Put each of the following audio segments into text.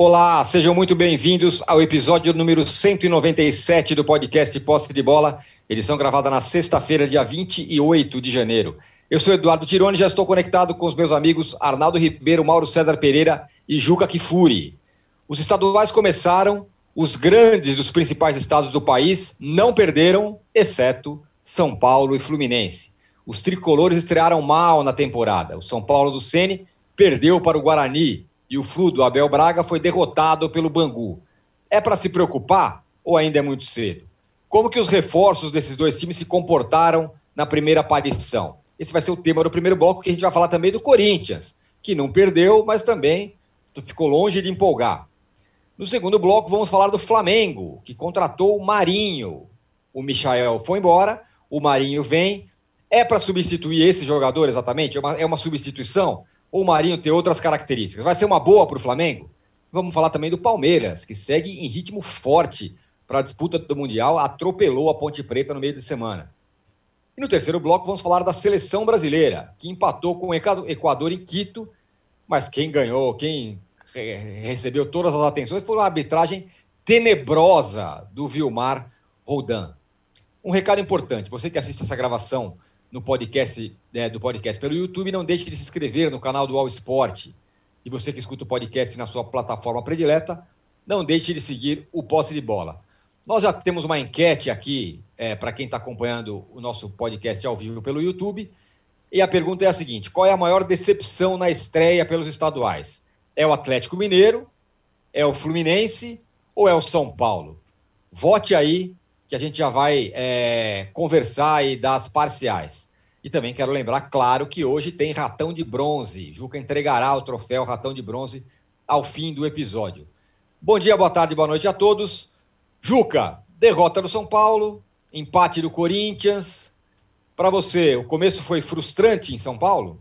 Olá, sejam muito bem-vindos ao episódio número 197 do podcast Posse de Bola, edição gravada na sexta-feira, dia 28 de janeiro. Eu sou Eduardo Tironi já estou conectado com os meus amigos Arnaldo Ribeiro, Mauro César Pereira e Juca Kifuri. Os estaduais começaram, os grandes dos principais estados do país não perderam, exceto São Paulo e Fluminense. Os tricolores estrearam mal na temporada. O São Paulo do Sene perdeu para o Guarani, e o Flu do Abel Braga foi derrotado pelo Bangu. É para se preocupar ou ainda é muito cedo? Como que os reforços desses dois times se comportaram na primeira aparição? Esse vai ser o tema do primeiro bloco, que a gente vai falar também do Corinthians, que não perdeu, mas também ficou longe de empolgar. No segundo bloco, vamos falar do Flamengo, que contratou o Marinho. O Michael foi embora, o Marinho vem. É para substituir esse jogador exatamente? É uma, é uma substituição? ou o Marinho tem outras características? Vai ser uma boa para o Flamengo? Vamos falar também do Palmeiras, que segue em ritmo forte para a disputa do Mundial, atropelou a Ponte Preta no meio de semana. E no terceiro bloco vamos falar da seleção brasileira, que empatou com o Equador em Quito, mas quem ganhou, quem recebeu todas as atenções foi uma arbitragem tenebrosa do Vilmar Roldan. Um recado importante, você que assiste essa gravação no podcast né, do podcast pelo YouTube. Não deixe de se inscrever no canal do All Sport. E você que escuta o podcast na sua plataforma predileta, não deixe de seguir o Posse de Bola. Nós já temos uma enquete aqui é, para quem está acompanhando o nosso podcast ao vivo pelo YouTube. E a pergunta é a seguinte: qual é a maior decepção na estreia pelos estaduais? É o Atlético Mineiro? É o Fluminense? Ou é o São Paulo? Vote aí que a gente já vai é, conversar e dar as parciais. E também quero lembrar, claro, que hoje tem Ratão de Bronze. Juca entregará o troféu Ratão de Bronze ao fim do episódio. Bom dia, boa tarde, boa noite a todos. Juca, derrota do São Paulo, empate do Corinthians. Para você, o começo foi frustrante em São Paulo?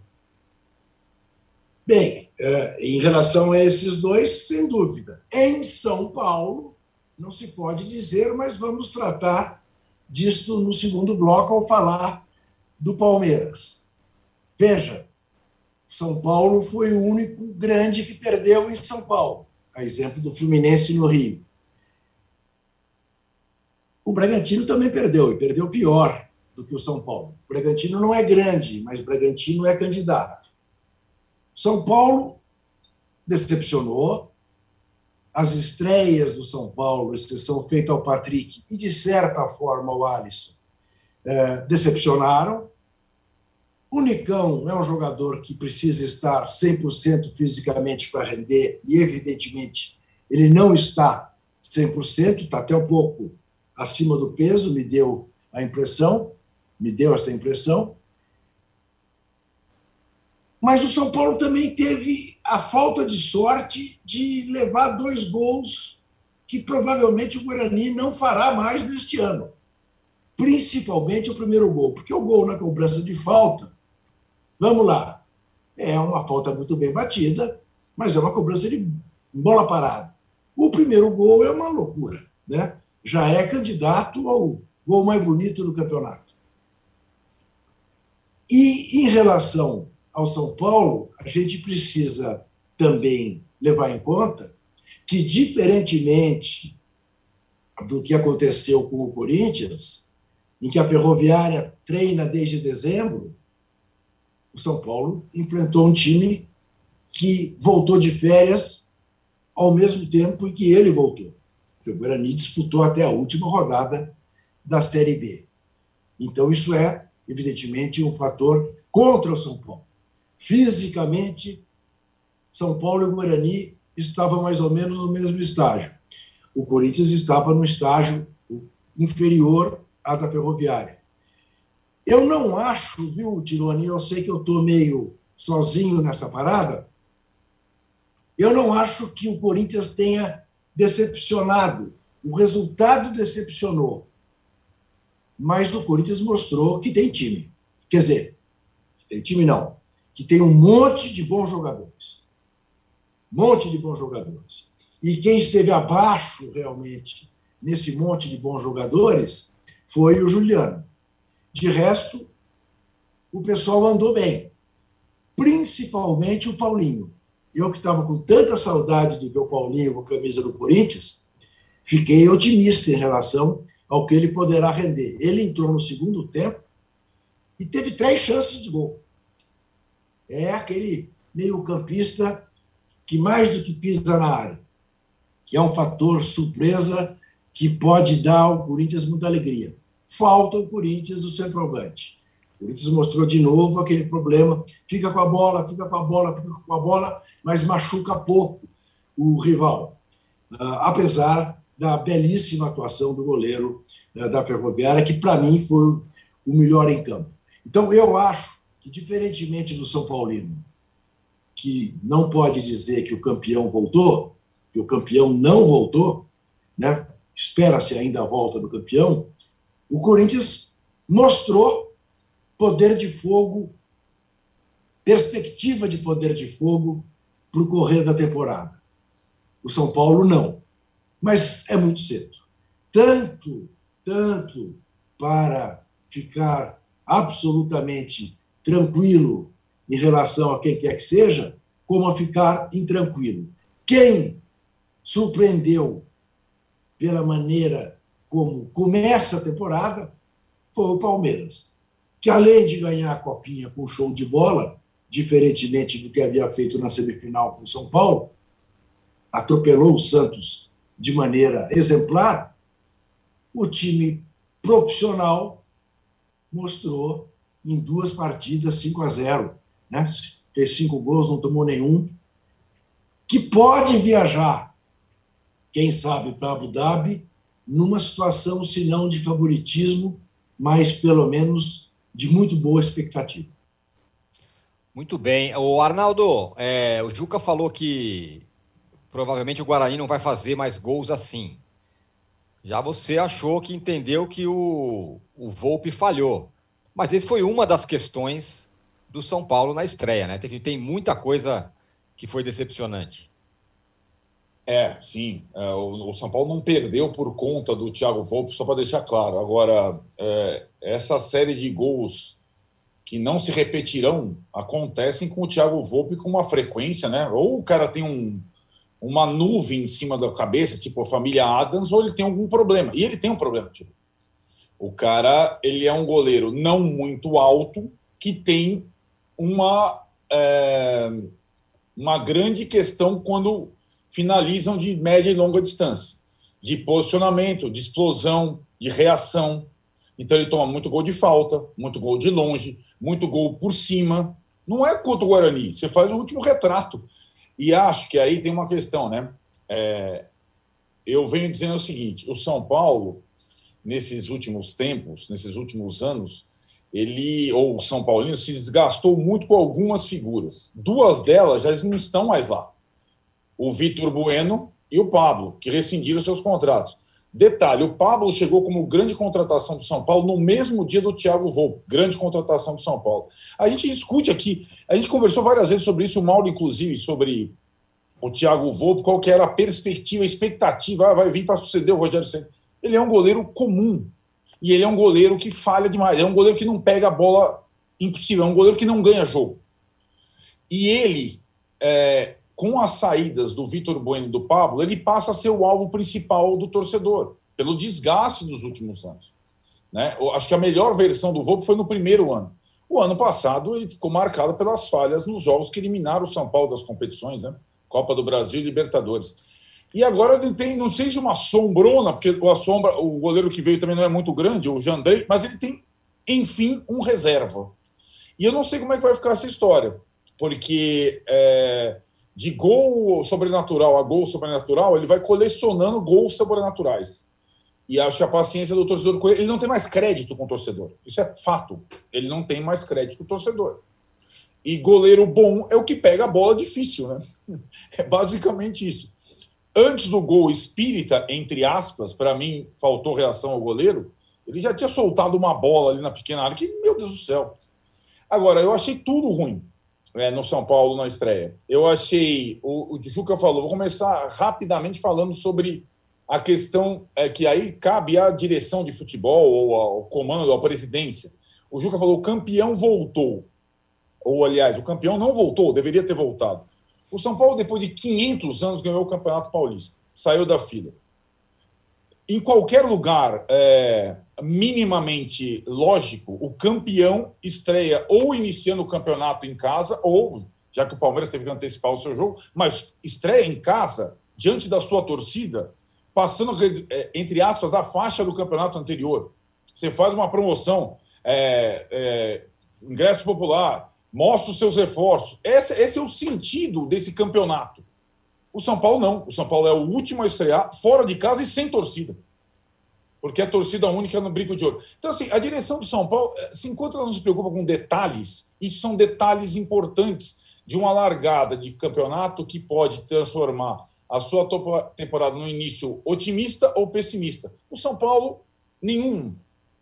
Bem, é, em relação a esses dois, sem dúvida. Em São Paulo, não se pode dizer, mas vamos tratar disto no segundo bloco ao falar do Palmeiras. Veja, São Paulo foi o único grande que perdeu em São Paulo, a exemplo do Fluminense no Rio. O Bragantino também perdeu, e perdeu pior do que o São Paulo. O Bragantino não é grande, mas o Bragantino é candidato. São Paulo decepcionou, as estreias do São Paulo, exceção feita ao Patrick e, de certa forma, ao Alisson, é, decepcionaram. O Nicão é um jogador que precisa estar 100% fisicamente para render, e, evidentemente, ele não está 100%, está até um pouco acima do peso, me deu a impressão, me deu esta impressão. Mas o São Paulo também teve a falta de sorte de levar dois gols que provavelmente o Guarani não fará mais neste ano. Principalmente o primeiro gol, porque o gol na cobrança de falta, vamos lá, é uma falta muito bem batida, mas é uma cobrança de bola parada. O primeiro gol é uma loucura, né? Já é candidato ao gol mais bonito do campeonato. E em relação ao São Paulo, a gente precisa também levar em conta que, diferentemente do que aconteceu com o Corinthians, em que a Ferroviária treina desde dezembro, o São Paulo enfrentou um time que voltou de férias ao mesmo tempo em que ele voltou. O Guarani disputou até a última rodada da Série B. Então, isso é, evidentemente, um fator contra o São Paulo fisicamente, São Paulo e Guarani estavam mais ou menos no mesmo estágio. O Corinthians estava no estágio inferior à da Ferroviária. Eu não acho, viu, Tironi, eu sei que eu estou meio sozinho nessa parada, eu não acho que o Corinthians tenha decepcionado. O resultado decepcionou. Mas o Corinthians mostrou que tem time. Quer dizer, tem time não que tem um monte de bons jogadores. Um monte de bons jogadores. E quem esteve abaixo realmente nesse monte de bons jogadores foi o Juliano. De resto, o pessoal andou bem, principalmente o Paulinho. Eu que estava com tanta saudade de ver o Paulinho com a camisa do Corinthians, fiquei otimista em relação ao que ele poderá render. Ele entrou no segundo tempo e teve três chances de gol. É aquele meio-campista que mais do que pisa na área, que é um fator surpresa que pode dar ao Corinthians muita alegria. Falta o Corinthians o centroavante. O Corinthians mostrou de novo aquele problema, fica com a bola, fica com a bola, fica com a bola, mas machuca pouco o rival. Uh, apesar da belíssima atuação do goleiro uh, da Ferroviária, que para mim foi o melhor em campo. Então eu acho que, diferentemente do São Paulino, que não pode dizer que o campeão voltou, que o campeão não voltou, né? espera-se ainda a volta do campeão, o Corinthians mostrou poder de fogo, perspectiva de poder de fogo para o correr da temporada. O São Paulo não. Mas é muito cedo. Tanto, tanto para ficar absolutamente tranquilo em relação a quem quer que seja, como a ficar intranquilo. Quem surpreendeu pela maneira como começa a temporada foi o Palmeiras, que além de ganhar a copinha com show de bola, diferentemente do que havia feito na semifinal com São Paulo, atropelou o Santos de maneira exemplar, o time profissional mostrou em duas partidas 5 a 0 né? fez cinco gols, não tomou nenhum, que pode viajar, quem sabe, para Abu Dhabi, numa situação, se não de favoritismo, mas pelo menos de muito boa expectativa. Muito bem. O Arnaldo, é, o Juca falou que provavelmente o Guarani não vai fazer mais gols assim. Já você achou que entendeu que o, o Volpe falhou. Mas esse foi uma das questões do São Paulo na estreia, né? Tem, tem muita coisa que foi decepcionante. É, sim. É, o, o, São Paulo não perdeu por conta do Thiago Volpe, só para deixar claro. Agora, é, essa série de gols que não se repetirão acontecem com o Thiago Volpe com uma frequência, né? Ou o cara tem um, uma nuvem em cima da cabeça, tipo a família Adams, ou ele tem algum problema. E ele tem um problema, tipo. O cara, ele é um goleiro não muito alto, que tem uma, é, uma grande questão quando finalizam de média e longa distância, de posicionamento, de explosão, de reação. Então ele toma muito gol de falta, muito gol de longe, muito gol por cima. Não é contra o Guarani, você faz o último retrato. E acho que aí tem uma questão, né? É, eu venho dizendo o seguinte: o São Paulo, nesses últimos tempos, nesses últimos anos, ele, ou o São Paulino, se desgastou muito com algumas figuras. Duas delas já não estão mais lá. O Vitor Bueno e o Pablo, que rescindiram seus contratos. Detalhe, o Pablo chegou como grande contratação do São Paulo no mesmo dia do Thiago Volpe, grande contratação do São Paulo. A gente discute aqui, a gente conversou várias vezes sobre isso, o Mauro, inclusive, sobre o Thiago Volpe, qual que era a perspectiva, a expectativa, ah, vai vir para suceder o Rogério Senna. Ele é um goleiro comum, e ele é um goleiro que falha demais. É um goleiro que não pega a bola impossível. É um goleiro que não ganha jogo. E ele, é, com as saídas do Vitor Bueno e do Pablo, ele passa a ser o alvo principal do torcedor, pelo desgaste dos últimos anos. Né? Eu acho que a melhor versão do Volpe foi no primeiro ano. O ano passado ele ficou marcado pelas falhas nos jogos que eliminaram o São Paulo das competições, né? Copa do Brasil e Libertadores. E agora ele tem, não sei se uma sombrona, porque a sombra, o goleiro que veio também não é muito grande, o Jandrei, mas ele tem, enfim, um reserva. E eu não sei como é que vai ficar essa história, porque é, de gol sobrenatural a gol sobrenatural, ele vai colecionando gols sobrenaturais. E acho que a paciência do torcedor com ele, ele não tem mais crédito com o torcedor. Isso é fato. Ele não tem mais crédito com o torcedor. E goleiro bom é o que pega a bola difícil, né? É basicamente isso antes do gol espírita, entre aspas, para mim faltou reação ao goleiro, ele já tinha soltado uma bola ali na pequena área, que, meu Deus do céu. Agora, eu achei tudo ruim é, no São Paulo na estreia. Eu achei, o, o Juca falou, vou começar rapidamente falando sobre a questão é que aí cabe à direção de futebol ou ao comando, à presidência. O Juca falou: o campeão voltou. Ou, aliás, o campeão não voltou, deveria ter voltado. O São Paulo, depois de 500 anos, ganhou o Campeonato Paulista, saiu da fila. Em qualquer lugar é, minimamente lógico, o campeão estreia ou iniciando o campeonato em casa, ou, já que o Palmeiras teve que antecipar o seu jogo, mas estreia em casa, diante da sua torcida, passando, é, entre aspas, a faixa do campeonato anterior. Você faz uma promoção, é, é, ingresso popular, mostra os seus reforços. Esse, esse é o sentido desse campeonato. O São Paulo não. O São Paulo é o último a estrear fora de casa e sem torcida. Porque é torcida única no brinco de ouro. Então, assim, a direção do São Paulo, eh, se enquanto ela não se preocupa com detalhes, isso são detalhes importantes de uma largada de campeonato que pode transformar a sua temporada no início otimista ou pessimista. O São Paulo, nenhum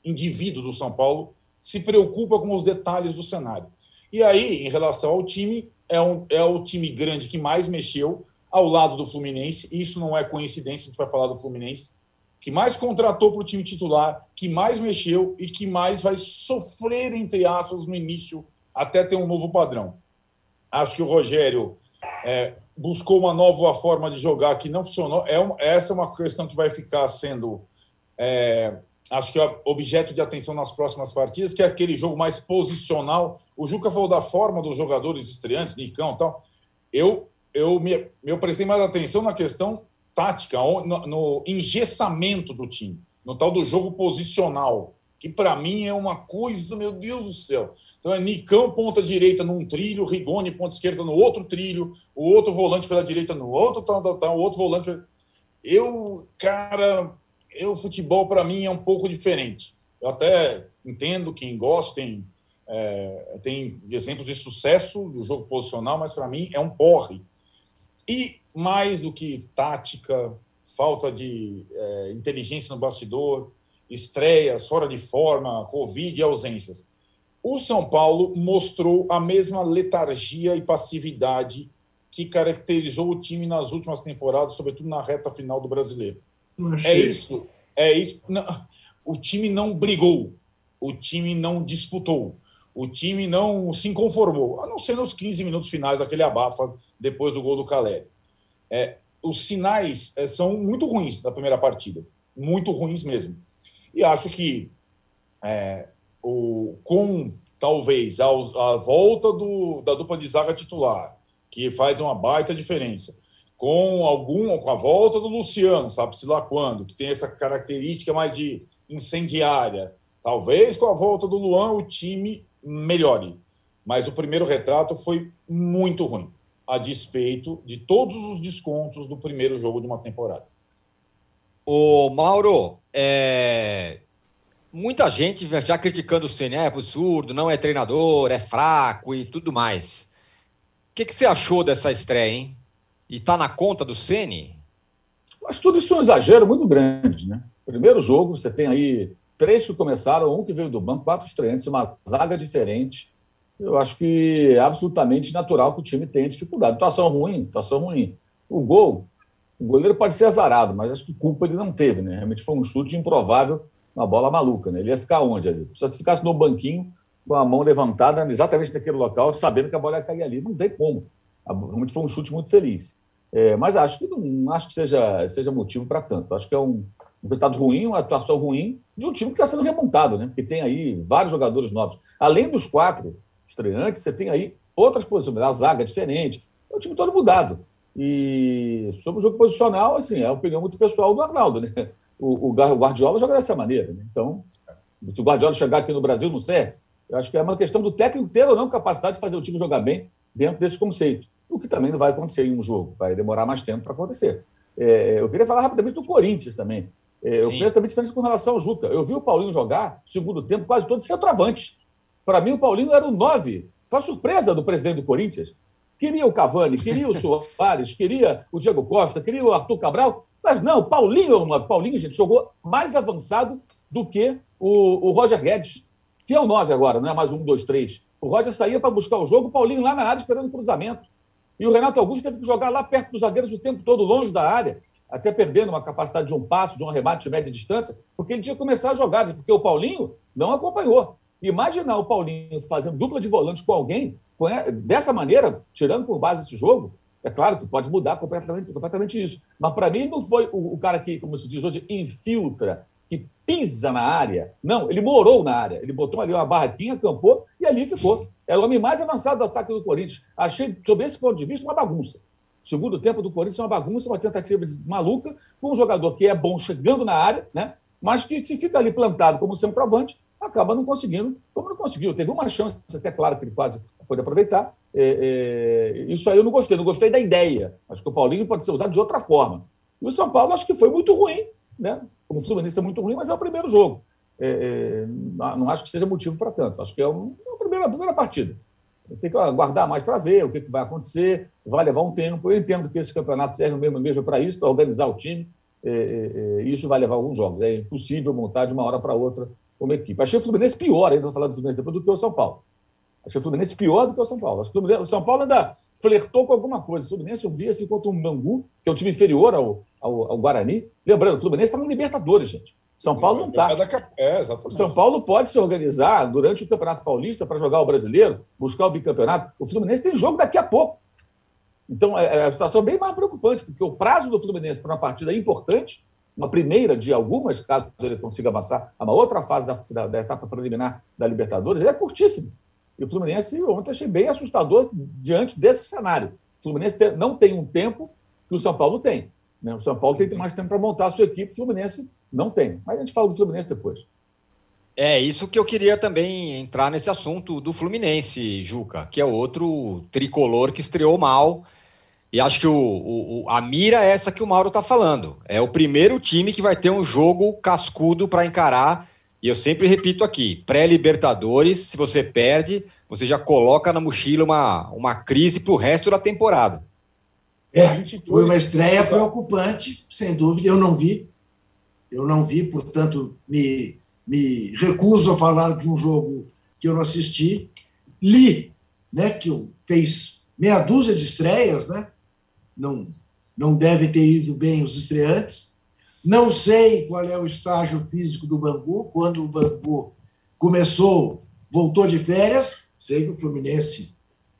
indivíduo do São Paulo se preocupa com os detalhes do cenário. E aí, em relação ao time, é, um, é o time grande que mais mexeu ao lado do Fluminense. Isso não é coincidência, a gente vai falar do Fluminense, que mais contratou para o time titular, que mais mexeu e que mais vai sofrer, entre aspas, no início, até ter um novo padrão. Acho que o Rogério é, buscou uma nova forma de jogar que não funcionou. É essa é uma questão que vai ficar sendo é, acho que é objeto de atenção nas próximas partidas, que é aquele jogo mais posicional. O Juca falou da forma dos jogadores estreantes, Nicão e tal. Eu, eu me eu prestei mais atenção na questão tática, no, no engessamento do time, no tal do jogo posicional, que para mim é uma coisa, meu Deus do céu. Então é Nicão, ponta direita num trilho, Rigoni, ponta esquerda no outro trilho, o outro volante pela direita no outro, tal, tal, tal, o outro volante. Eu, cara, o futebol para mim é um pouco diferente. Eu até entendo quem gosta, tem, é, tem exemplos de sucesso do jogo posicional, mas para mim é um porre. E mais do que tática, falta de é, inteligência no bastidor, estreias, fora de forma, Covid e ausências. O São Paulo mostrou a mesma letargia e passividade que caracterizou o time nas últimas temporadas, sobretudo na reta final do brasileiro. É isso. É isso. Não, o time não brigou. O time não disputou. O time não se conformou, a não ser nos 15 minutos finais, aquele abafa depois do gol do Caleb. É, os sinais é, são muito ruins da primeira partida. Muito ruins mesmo. E acho que é, o, com talvez a, a volta do, da dupla de zaga titular, que faz uma baita diferença, com algum com a volta do Luciano, sabe-se lá quando, que tem essa característica mais de incendiária. Talvez com a volta do Luan o time melhore. Mas o primeiro retrato foi muito ruim, a despeito de todos os descontos do primeiro jogo de uma temporada. O Mauro, é... muita gente já criticando o Ceni, é absurdo, não é treinador, é fraco e tudo mais. O que, que você achou dessa estreia, hein? E está na conta do Ceni? Mas tudo isso é um exagero muito grande, né? Primeiro jogo, você tem aí três que começaram, um que veio do banco, quatro estreantes, uma zaga diferente. Eu acho que é absolutamente natural que o time tenha dificuldade. Situação ruim, situação ruim. O gol, o goleiro pode ser azarado, mas acho que culpa ele não teve, né? Realmente foi um chute improvável, uma bola maluca, né? Ele ia ficar onde ali? Se ficasse no banquinho, com a mão levantada exatamente naquele local, sabendo que a bola ia cair ali, não tem como. Realmente foi um chute muito feliz. É, mas acho que não acho que seja, seja motivo para tanto. Acho que é um, um, resultado ruim, uma atuação ruim de um time que está sendo remontado, né? Porque tem aí vários jogadores novos. Além dos quatro estreantes, você tem aí outras posições, a zaga é diferente. É um time todo mudado. E sobre o jogo posicional, assim, é a opinião muito pessoal do Arnaldo, né? O, o Guardiola joga dessa maneira, né? Então, se o Guardiola chegar aqui no Brasil, não serve. Eu acho que é uma questão do técnico ter ou não capacidade de fazer o time jogar bem dentro desses conceitos o que também não vai acontecer em um jogo, vai demorar mais tempo para acontecer. É, eu queria falar rapidamente do Corinthians também. É, eu penso também diferença com relação ao Juca. Eu vi o Paulinho jogar, segundo tempo, quase todo centroavante. Para mim, o Paulinho era o nove. Foi a surpresa do presidente do Corinthians. Queria o Cavani, queria o Soares, queria o Diego Costa, queria o Arthur Cabral, mas não, Paulinho é o. Paulinho, gente, jogou mais avançado do que o, o Roger Guedes, que é o nove agora, não é mais um, dois, três. O Roger saía para buscar o jogo, o Paulinho lá na área esperando o cruzamento. E o Renato Augusto teve que jogar lá perto dos zagueiros o tempo todo, longe da área. até perdendo uma capacidade de um passo, de um remate de média distância, porque ele tinha que começar as jogadas, porque o Paulinho não acompanhou. Imaginar o Paulinho fazendo dupla de volante com alguém, dessa maneira, tirando por base esse jogo, é claro que pode mudar completamente, completamente isso. Mas para mim não foi o, o, cara que, como se diz hoje, infiltra, que pisa na área. Não, ele morou na área. Ele botou ali uma barraquinha, acampou e ali ficou. É o homem mais avançado do ataque do Corinthians. Achei, sob esse ponto de vista, uma bagunça. O segundo tempo do Corinthians é uma bagunça, uma tentativa maluca, com um jogador que é bom chegando na área, né? mas que se fica ali plantado como centroavante, acaba não conseguindo, como não conseguiu. Teve uma chance, até claro que ele quase pôde aproveitar. É, é, isso aí eu não gostei, não gostei da ideia. Acho que o Paulinho pode ser usado de outra forma. E o São Paulo acho que foi muito ruim, né? Como o Fluminense é muito ruim, mas é o primeiro jogo. É, é não acho que seja motivo para tanto. Acho que é, é a, primeira, primeira partida. Tem que aguardar mais para ver o que, que, vai acontecer. Vai levar um tempo. Eu entendo que esse campeonato serve mesmo, mesmo para isso, para organizar o time. É, isso vai levar alguns jogos. É impossível montar de uma hora para outra como equipe. Achei o Fluminense pior, ainda vou falar do Fluminense depois, do que o São Paulo. Achei o Fluminense pior do que o São Paulo. O São Paulo ainda flertou com alguma coisa. O Fluminense eu vi assim contra um Bangu, que é um time inferior ao, ao, ao Guarani. Lembrando, o Fluminense está no Libertadores, gente. São Paulo não está. É, exatamente. São Paulo pode se organizar durante o Campeonato Paulista para jogar o brasileiro, buscar o bicampeonato. O Fluminense tem jogo daqui a pouco. Então, é, é a situação bem mais preocupante, porque o prazo do Fluminense para uma partida importante uma primeira de algumas, caso ele consiga avançar a uma outra fase da, da, da etapa preliminar da Libertadores, ele é curtíssimo. E o Fluminense ontem achei bem assustador diante desse cenário. O Fluminense não tem um tempo que o São Paulo tem. Né? O São Paulo tem mais tempo para montar a sua equipe, o Fluminense não tem. Mas a gente fala do Fluminense depois. É isso que eu queria também entrar nesse assunto do Fluminense, Juca, que é outro tricolor que estreou mal e acho que o, o, a mira é essa que o Mauro está falando. É o primeiro time que vai ter um jogo cascudo para encarar. E eu sempre repito aqui: pré-Libertadores, se você perde, você já coloca na mochila uma, uma crise para o resto da temporada. É, foi uma estreia preocupante, sem dúvida. Eu não vi. Eu não vi, portanto, me, me recuso a falar de um jogo que eu não assisti. Li, né, que fez meia dúzia de estreias, né? não, não devem ter ido bem os estreantes. Não sei qual é o estágio físico do Bangu. Quando o Bangu começou, voltou de férias. Sei que o Fluminense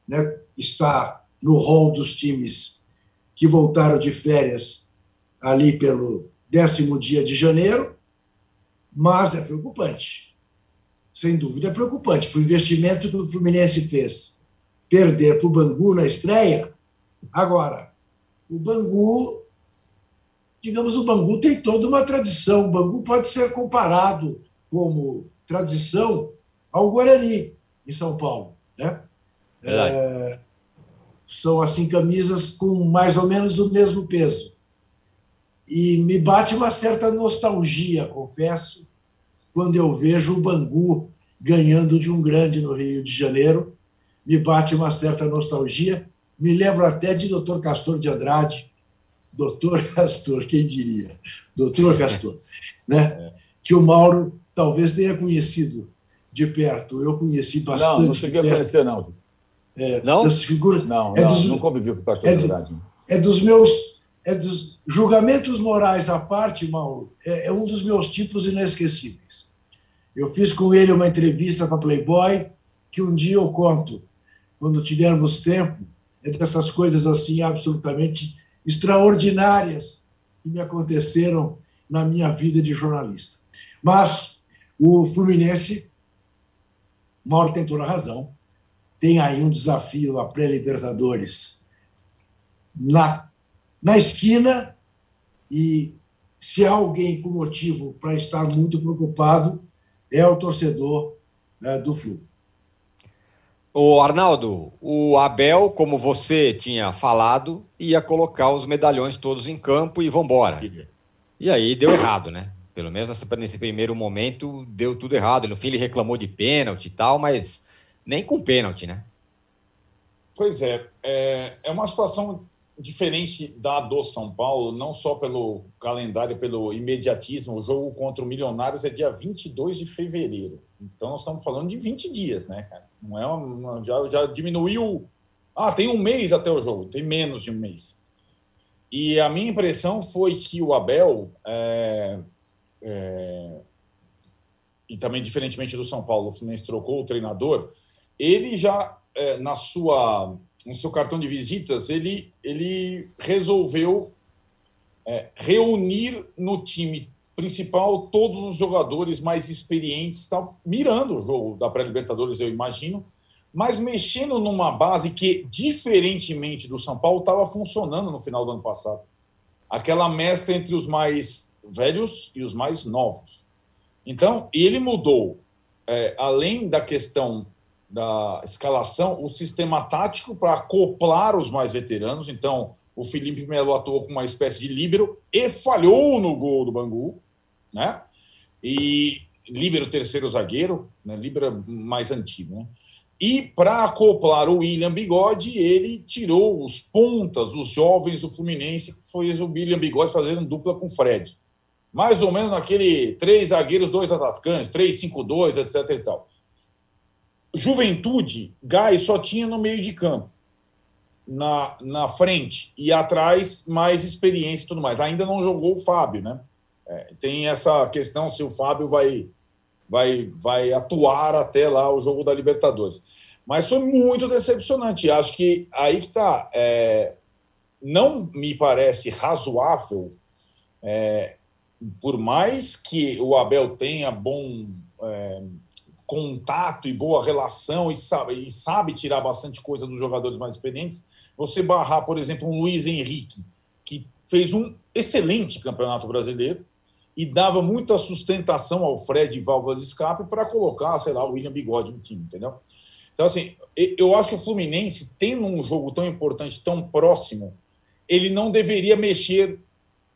né, está no rol dos times que voltaram de férias ali pelo décimo dia de janeiro, mas é preocupante. Sem dúvida é preocupante. Para o investimento que o Fluminense fez perder para o Bangu na estreia. Agora, o Bangu, digamos, o Bangu tem toda uma tradição. O Bangu pode ser comparado como tradição ao Guarani, em São Paulo. Né? É, são assim camisas com mais ou menos o mesmo peso. E me bate uma certa nostalgia, confesso, quando eu vejo o Bangu ganhando de um grande no Rio de Janeiro. Me bate uma certa nostalgia, me lembro até de doutor Castor de Andrade, doutor Castor, quem diria? Doutor Castor, né? que o Mauro talvez tenha conhecido de perto. Eu conheci bastante. Não, não cheguei a conhecer, não. É, não? Das figuras, não, é não, dos, não convivi com o pastor é Andrade. É dos meus é dos julgamentos morais à parte, Mauro, é, é, um dos meus tipos inesquecíveis. Eu fiz com ele uma entrevista para Playboy, que um dia eu conto, quando tivermos tempo, é dessas coisas assim absolutamente extraordinárias que me aconteceram na minha vida de jornalista. Mas o Fluminense, Mauro tem toda a razão, tem aí um desafio a pré-Libertadores na, na esquina e se há alguém com motivo para estar muito preocupado é o torcedor né, do Flu. O Arnaldo, o Abel, como você tinha falado, ia colocar os medalhões todos em campo e vambora. E aí deu errado, né? Pelo menos nesse primeiro momento deu tudo errado. No fim ele reclamou de pênalti e tal, mas nem com pênalti, né? Pois é, é, é uma situação diferente da do São Paulo, não só pelo calendário, pelo imediatismo. O jogo contra o Milionários é dia 22 de fevereiro. Então nós estamos falando de 20 dias, né, cara? Não é uma, já, já diminuiu. Ah, tem um mês até o jogo, tem menos de um mês. E a minha impressão foi que o Abel, é, é, e também diferentemente do São Paulo, o Fluminense trocou o treinador, ele já, é, na sua, no seu cartão de visitas, ele, ele resolveu é, reunir no time principal todos os jogadores mais experientes, tá, mirando o jogo da pré-Libertadores, eu imagino, mas mexendo numa base que, diferentemente do São Paulo, estava funcionando no final do ano passado. Aquela mescla entre os mais velhos e os mais novos. Então, ele mudou, é, além da questão da escalação, o sistema tático para acoplar os mais veteranos. Então, o Felipe Melo atuou com uma espécie de líbero e falhou no gol do Bangu, né? E líbero terceiro zagueiro, né? líbero mais antigo, né? E para acoplar o William Bigode, ele tirou os pontas, os jovens do Fluminense, que foi o William Bigode fazendo dupla com o Fred. Mais ou menos naquele três zagueiros, dois atacantes, 3-5-2, etc. e tal. Juventude, Gás só tinha no meio de campo, na, na frente e atrás mais experiência e tudo mais. Ainda não jogou o Fábio, né? É, tem essa questão se o Fábio vai vai, vai atuar até lá o jogo da Libertadores. Mas foi muito decepcionante. Acho que aí que está. É, não me parece razoável, é, por mais que o Abel tenha bom é, contato e boa relação e sabe, e sabe tirar bastante coisa dos jogadores mais experientes, você barrar, por exemplo, um Luiz Henrique, que fez um excelente campeonato brasileiro, e dava muita sustentação ao Fred válvula de escape para colocar, sei lá, o William Bigode no time, entendeu? Então, assim, eu acho que o Fluminense, tendo um jogo tão importante, tão próximo, ele não deveria mexer,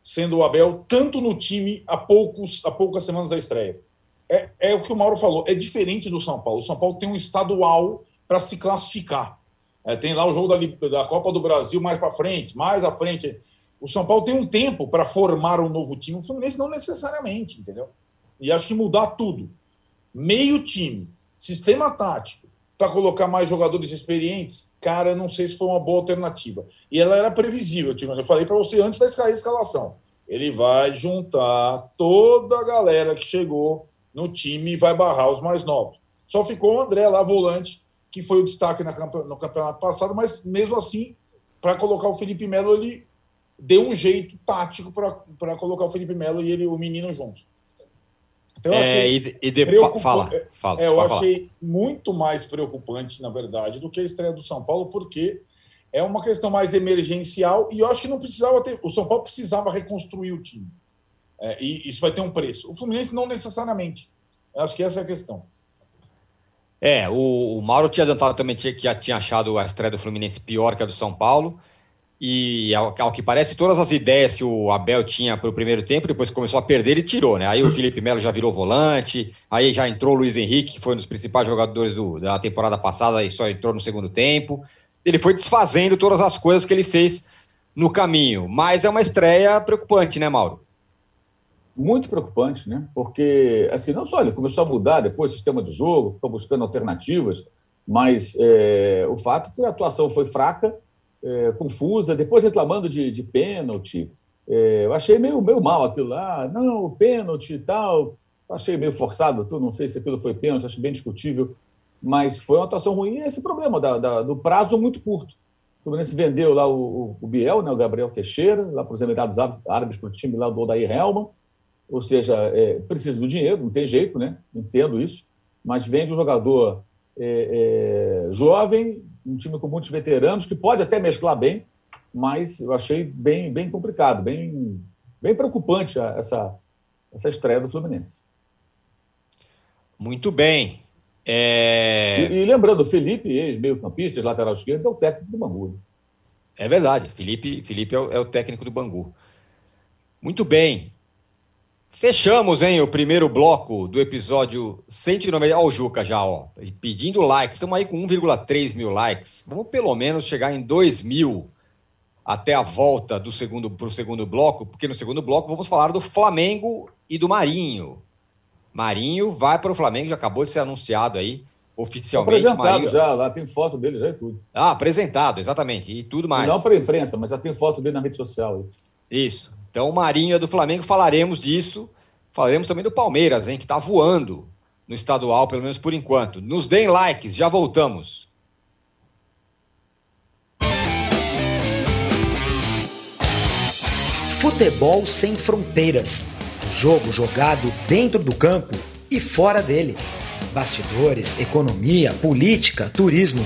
sendo o Abel, tanto no time a, poucos, a poucas semanas da estreia. É, é o que o Mauro falou, é diferente do São Paulo. O São Paulo tem um estadual para se classificar. É, tem lá o jogo da, da Copa do Brasil mais para frente, mais à frente. O São Paulo tem um tempo para formar um novo time, o Fluminense não necessariamente, entendeu? E acho que mudar tudo. Meio time, sistema tático, para colocar mais jogadores experientes, cara, não sei se foi uma boa alternativa. E ela era previsível, eu falei para você antes da escalação. Ele vai juntar toda a galera que chegou no time e vai barrar os mais novos. Só ficou o André lá, volante, que foi o destaque no campeonato passado, mas mesmo assim, para colocar o Felipe Melo, ele deu um jeito tático para colocar o Felipe Melo e ele, o menino juntos. Então, é, e, e depois, fala, fala, é, eu achei falar. muito mais preocupante, na verdade, do que a estreia do São Paulo, porque é uma questão mais emergencial e eu acho que não precisava ter. O São Paulo precisava reconstruir o time. É, e isso vai ter um preço. O Fluminense não necessariamente. Eu acho que essa é a questão. É, o, o Mauro tinha adiantado também que já tinha achado a estreia do Fluminense pior que a do São Paulo. E ao, ao, que parece, todas as ideias que o Abel tinha para o primeiro tempo, depois começou a perder, ele tirou, né? Aí o Felipe Melo já virou volante, aí já entrou o Luiz Henrique, que foi um dos principais jogadores do, da temporada passada e só entrou no segundo tempo. Ele foi desfazendo todas as coisas que ele fez no caminho. Mas é uma estreia preocupante, né, Mauro? Muito preocupante, né? Porque, assim, não só ele começou a mudar depois o sistema de jogo, ficou buscando alternativas, mas é, o fato é que a atuação foi fraca é, confusa, depois reclamando de, de pênalti. É, eu achei meio, meio mal aquilo lá. Não, pênalti e tal. Achei meio forçado, tu não sei se aquilo foi pênalti, acho bem discutível. Mas foi uma atuação ruim. E esse problema da, da, do prazo muito curto. O Fluminense vendeu lá o, o, Biel, né, o Gabriel Teixeira, lá para os Emirados Árabes, para o time lá do Odair Helman. Ou seja, é, precisa do dinheiro, não tem jeito, né? Entendo isso. Mas vende um jogador é, é, jovem, um time com muitos veteranos, que pode até mesclar bem, mas eu achei bem, bem complicado, bem, bem preocupante essa, essa estreia do Fluminense. Muito bem. É... E, e, lembrando, Felipe, ex-meio-campista, lateral esquerdo, é o técnico do Bangu. Né? É verdade, Felipe, Felipe é o, é o técnico do Bangu. Muito bem. Fechamos, hein, o primeiro bloco do episódio 190. Ó, o Juca já, ó, pedindo likes. Estamos aí com 1,3 mil likes. Vamos pelo menos chegar em 2 mil até a volta do segundo para o segundo bloco, porque no segundo bloco vamos falar do Flamengo e do Marinho. Marinho vai para o Flamengo, já acabou de ser anunciado aí oficialmente. Apresentado Marinho... já, lá tem foto dele já e tudo. Ah, apresentado, exatamente, e tudo mais. Não para a imprensa, mas já tem foto dele na rede social. Isso. Então o Marinho é do Flamengo, falaremos disso. Falaremos também do Palmeiras, hein, que está voando no estadual, pelo menos por enquanto. Nos deem likes, já voltamos. Futebol sem fronteiras. Jogo jogado dentro do campo e fora dele. Bastidores, economia, política, turismo.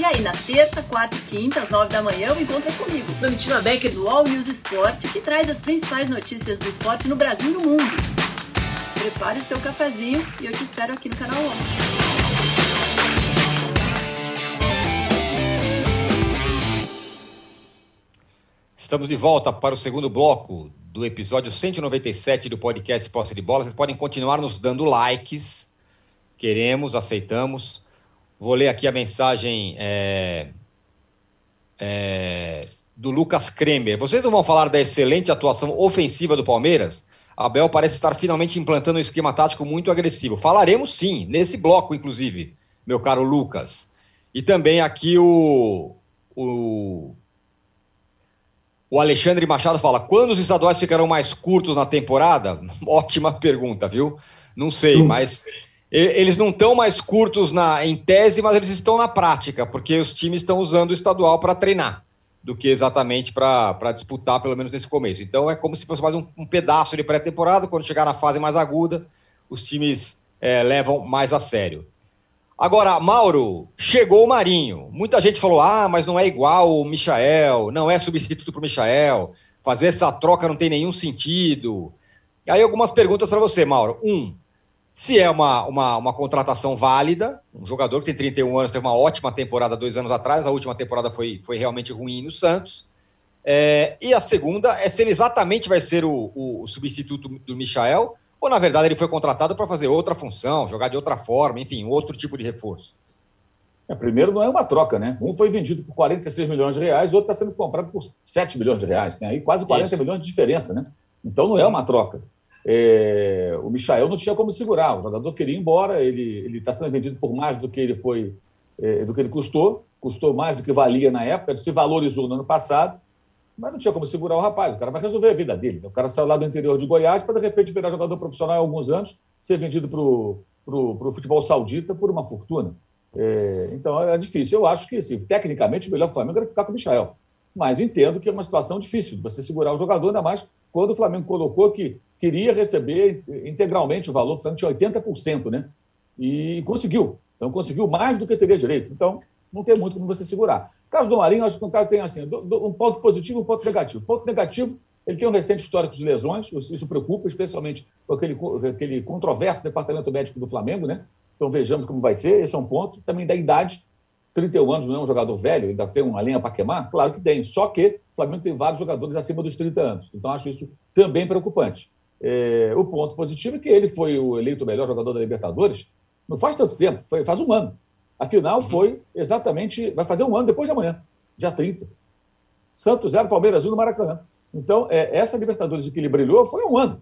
E aí, na terça, quarta e quinta, às nove da manhã, o encontro é comigo, Domitila Becker do All News Esporte, que traz as principais notícias do esporte no Brasil e no mundo. Prepare o seu cafezinho e eu te espero aqui no canal. Estamos de volta para o segundo bloco do episódio 197 do podcast Posse de Bola. Vocês podem continuar nos dando likes. Queremos, aceitamos. Vou ler aqui a mensagem é, é, do Lucas Kremer. Vocês não vão falar da excelente atuação ofensiva do Palmeiras? Abel parece estar finalmente implantando um esquema tático muito agressivo. Falaremos sim, nesse bloco, inclusive, meu caro Lucas. E também aqui o, o, o Alexandre Machado fala: quando os estaduais ficarão mais curtos na temporada? Ótima pergunta, viu? Não sei, mas eles não estão mais curtos na, em tese, mas eles estão na prática, porque os times estão usando o estadual para treinar, do que exatamente para disputar, pelo menos nesse começo. Então é como se fosse mais um, um pedaço de pré-temporada, quando chegar na fase mais aguda, os times é, levam mais a sério. Agora, Mauro, chegou o Marinho. Muita gente falou: ah, mas não é igual o Michael, não é substituto para o Michael, fazer essa troca não tem nenhum sentido. E aí, algumas perguntas para você, Mauro. Um, se é uma, uma, uma contratação válida, um jogador que tem 31 anos, teve uma ótima temporada dois anos atrás, a última temporada foi, foi realmente ruim no Santos. É, e a segunda é se ele exatamente vai ser o, o, o substituto do Michael, ou na verdade ele foi contratado para fazer outra função, jogar de outra forma, enfim, outro tipo de reforço. É, primeiro, não é uma troca, né? Um foi vendido por 46 milhões de reais, o outro está sendo comprado por 7 milhões de reais. Tem aí quase 40 Isso. milhões de diferença, né? Então não é uma troca. É, o Michael não tinha como segurar, o jogador queria ir embora, ele está sendo vendido por mais do que ele foi, é, do que ele custou, custou mais do que valia na época, se valorizou no ano passado, mas não tinha como segurar o rapaz, o cara vai resolver a vida dele. O cara saiu lá do interior de Goiás para de repente virar jogador profissional há alguns anos, ser vendido para o futebol saudita por uma fortuna. É, então é difícil. Eu acho que, assim, tecnicamente, o melhor para o Flamengo era ficar com o Michael. Mas entendo que é uma situação difícil de você segurar o jogador, ainda mais quando o Flamengo colocou que queria receber integralmente o valor, o Flamengo tinha 80%, né? E conseguiu. Então, conseguiu mais do que teria direito. Então, não tem muito como você segurar. O caso do Marinho, acho que no caso tem assim, um ponto positivo e um ponto negativo. O ponto negativo, ele tem um recente histórico de lesões, isso preocupa, especialmente com aquele, aquele controverso departamento médico do Flamengo, né? Então, vejamos como vai ser, esse é um ponto. Também da idade, 31 anos não é um jogador velho, ainda tem uma lenha para queimar? Claro que tem. Só que o Flamengo tem vários jogadores acima dos 30 anos. Então, acho isso também preocupante. É, o ponto positivo é que ele foi o eleito melhor jogador da Libertadores não faz tanto tempo, foi, faz um ano. A final foi exatamente, vai fazer um ano depois de amanhã, dia 30. Santos 0, Palmeiras 1 no Maracanã. Então, é, essa Libertadores que ele brilhou foi um ano.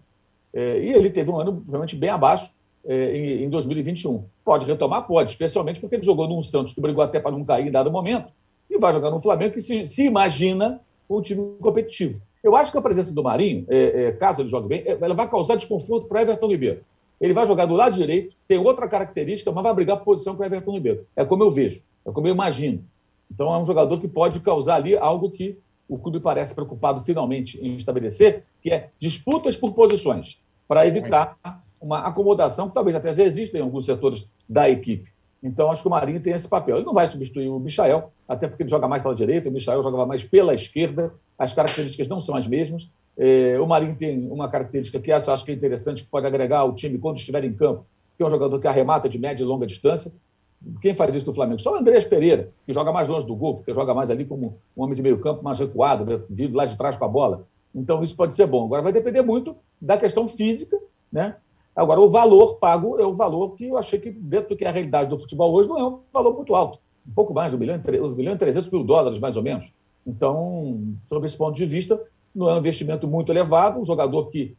É, e ele teve um ano realmente bem abaixo é, em, em 2021. Pode retomar? Pode, especialmente porque ele jogou num Santos que brigou até para não cair em dado momento, e vai jogar no Flamengo que se, se imagina um time competitivo. Eu acho que a presença do Marinho, é, é, caso ele jogue bem, é, ela vai causar desconforto para Everton Ribeiro. Ele vai jogar do lado direito, tem outra característica, mas vai brigar por posição com o Everton Ribeiro. É como eu vejo, é como eu imagino. Então é um jogador que pode causar ali algo que o clube parece preocupado finalmente em estabelecer, que é disputas por posições, para evitar uma acomodação que talvez até já exista em alguns setores da equipe. Então, acho que o Marinho tem esse papel. Ele não vai substituir o Michael, até porque ele joga mais pela direita, o Michael jogava mais pela esquerda, as características não são as mesmas. É, o Marinho tem uma característica que essa acho que é interessante, que pode agregar ao time quando estiver em campo, que é um jogador que arremata de média e longa distância. Quem faz isso no Flamengo? Só o Andrés Pereira, que joga mais longe do gol, porque joga mais ali como um homem de meio campo, mais recuado, né? vindo lá de trás com a bola. Então, isso pode ser bom. Agora, vai depender muito da questão física, né? Agora, o valor pago é o valor que eu achei que, dentro do que é a realidade do futebol hoje, não é um valor muito alto. Um pouco mais, 1 milhão, 1 milhão e 300 mil dólares, mais ou menos. Então, sob esse ponto de vista, não é um investimento muito elevado, um jogador que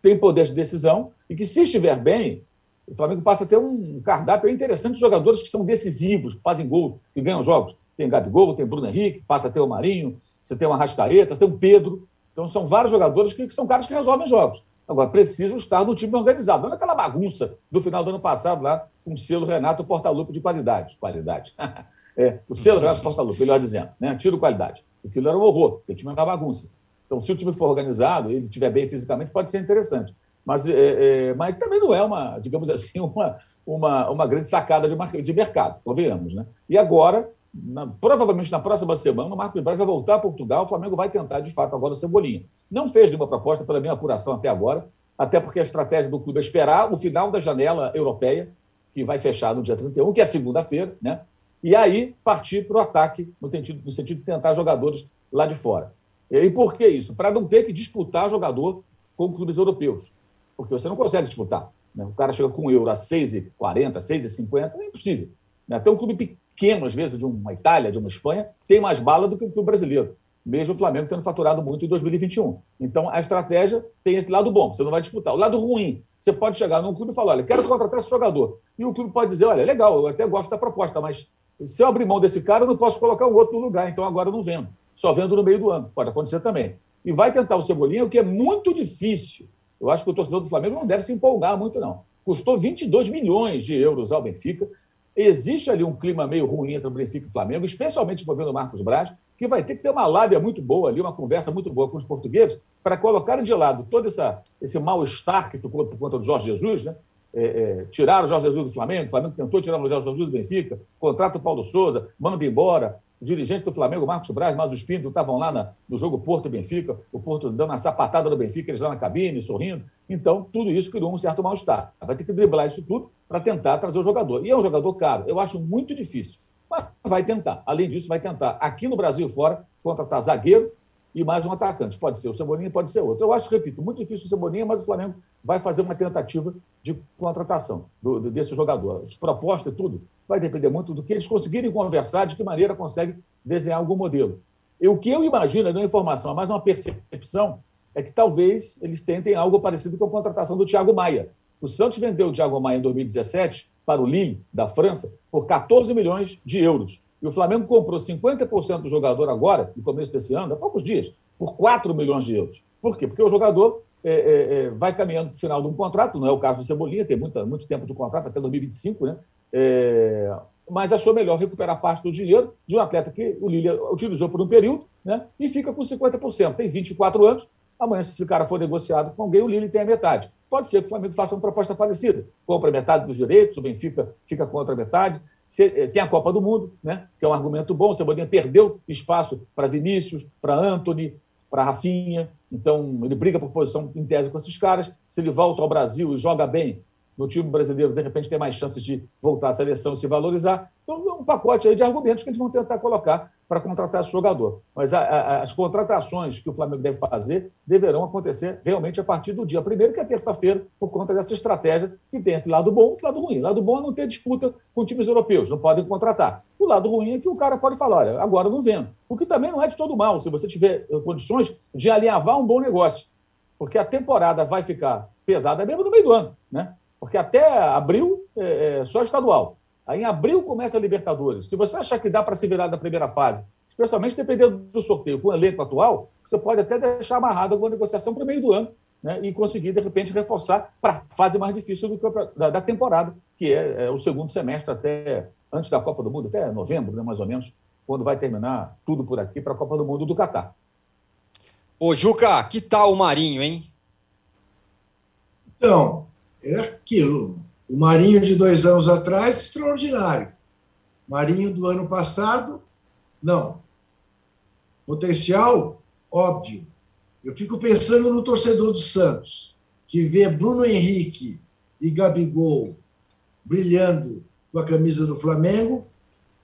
tem poder de decisão e que, se estiver bem, o Flamengo passa a ter um cardápio interessante de jogadores que são decisivos, que fazem gols, que ganham jogos. Tem Gabigol, tem Bruno Henrique, passa a ter o Marinho, você tem o Arrascaeta, você tem o Pedro. Então, são vários jogadores que, que são caras que resolvem jogos. Agora, precisam estar no time organizado. Não aquela bagunça do final do ano passado lá, com o selo Renato Portaluppi de qualidade. Qualidade. é, o selo Renato Portaluppi, melhor dizendo. Né? Tiro qualidade. Aquilo era um horror, porque o time era uma bagunça. Então, se o time for organizado, ele estiver bem fisicamente, pode ser interessante. Mas, é, é, mas também não é uma, digamos assim, uma, uma, uma grande sacada de, de mercado, convenhamos. Né? E agora, na, provavelmente na próxima semana, o Marcos Braz vai voltar a Portugal, o Flamengo vai tentar, de fato, agora o Cebolinha. Não fez nenhuma proposta, pela minha apuração até agora, até porque a estratégia do clube é esperar o final da janela europeia, que vai fechar no dia 31, que é segunda-feira, né? e aí partir para o ataque, no sentido, no sentido de tentar jogadores lá de fora. E por que isso? Para não ter que disputar jogador com clubes europeus, porque você não consegue disputar. Né? O cara chega com um euro a 6,40, 6,50, é impossível. Né? Até um clube pequeno, às vezes, de uma Itália, de uma Espanha, tem mais bala do que o clube brasileiro, mesmo o Flamengo tendo faturado muito em 2021. Então, a estratégia tem esse lado bom, você não vai disputar. O lado ruim, você pode chegar num clube e falar, olha, quero contratar esse jogador. E o clube pode dizer, olha, legal, eu até gosto da proposta, mas se eu abrir mão desse cara, eu não posso colocar um outro no lugar, então agora eu não vendo. Só vendo no meio do ano, pode acontecer também. E vai tentar o Cebolinha, o que é muito difícil. Eu acho que o torcedor do Flamengo não deve se empolgar muito, não. Custou 22 milhões de euros ao Benfica, existe ali um clima meio ruim entre o Benfica e o Flamengo, especialmente envolvendo o Marcos Braz, que vai ter que ter uma lábia muito boa ali, uma conversa muito boa com os portugueses, para colocar de lado todo essa, esse mal-estar que ficou por conta do Jorge Jesus, né? É, é, tiraram o Jorge Jesus do Flamengo, o Flamengo tentou tirar o Jorge Jesus do Benfica, contrata o Paulo Souza, manda embora, dirigente do Flamengo, Marcos Braz, mas os Pinto estavam lá na, no jogo Porto e Benfica, o Porto dando uma sapatada no Benfica, eles lá na cabine, sorrindo. Então, tudo isso criou um certo mal-estar. Vai ter que driblar isso tudo para tentar trazer o jogador. E é um jogador caro, eu acho muito difícil. Mas vai tentar. Além disso, vai tentar, aqui no Brasil fora, contratar zagueiro e mais um atacante. Pode ser o Cebolinha, pode ser outro. Eu acho, repito, muito difícil o Cebolinha, mas o Flamengo vai fazer uma tentativa de contratação do, desse jogador. As propostas e tudo vai depender muito do que eles conseguirem conversar, de que maneira conseguem desenhar algum modelo. E o que eu imagino, não é informação, é mais uma percepção, é que talvez eles tentem algo parecido com a contratação do Thiago Maia. O Santos vendeu o Thiago Maia em 2017 para o Lille, da França, por 14 milhões de euros. E o Flamengo comprou 50% do jogador agora, no começo desse ano, há poucos dias, por 4 milhões de euros. Por quê? Porque o jogador é, é, é vai caminhando para o final de um contrato, não é o caso do Cebolinha, tem muita, muito tempo de contrato, até 2025, né? É, mas achou melhor recuperar parte do dinheiro de um atleta que o Lille utilizou por um período né? e fica com 50%. Tem 24 anos, amanhã, se esse cara for negociado com alguém, o Lille tem a metade. Pode ser que o Flamengo faça uma proposta parecida. Compra metade dos direitos, o Benfica fica com outra metade. Eh, tem a Copa do Mundo, né? que é um argumento bom. O Cebolinha perdeu espaço para Vinícius, para Anthony, para Rafinha. Então, ele briga por posição em tese com esses caras. Se ele volta ao Brasil e joga bem, no time brasileiro, de repente, tem mais chances de voltar à seleção e se valorizar. Então, é um pacote aí de argumentos que eles vão tentar colocar para contratar esse jogador. Mas a, a, as contratações que o Flamengo deve fazer deverão acontecer realmente a partir do dia primeiro, que é terça-feira, por conta dessa estratégia que tem esse lado bom e lado ruim. O lado bom é não ter disputa com times europeus, não podem contratar. O lado ruim é que o cara pode falar, olha, agora não vendo. O que também não é de todo mal, se você tiver eh, condições de alinhavar um bom negócio. Porque a temporada vai ficar pesada mesmo no meio do ano, né? Porque até abril é, é só estadual. Aí em abril começa a Libertadores. Se você achar que dá para se virar na primeira fase, especialmente dependendo do sorteio com o elenco atual, você pode até deixar amarrado alguma negociação para o meio do ano né, e conseguir, de repente, reforçar para a fase mais difícil do, da, da, temporada, que é, é, o segundo semestre até antes da Copa do Mundo, até novembro, né, mais ou menos, quando vai terminar tudo por aqui para a Copa do Mundo do Catar. Ô, Juca, que tal o Marinho, hein? Então, é aquilo. O Marinho de dois anos atrás, extraordinário. Marinho do ano passado, não. Potencial, óbvio. Eu fico pensando no torcedor do Santos, que vê Bruno Henrique e Gabigol brilhando com a camisa do Flamengo,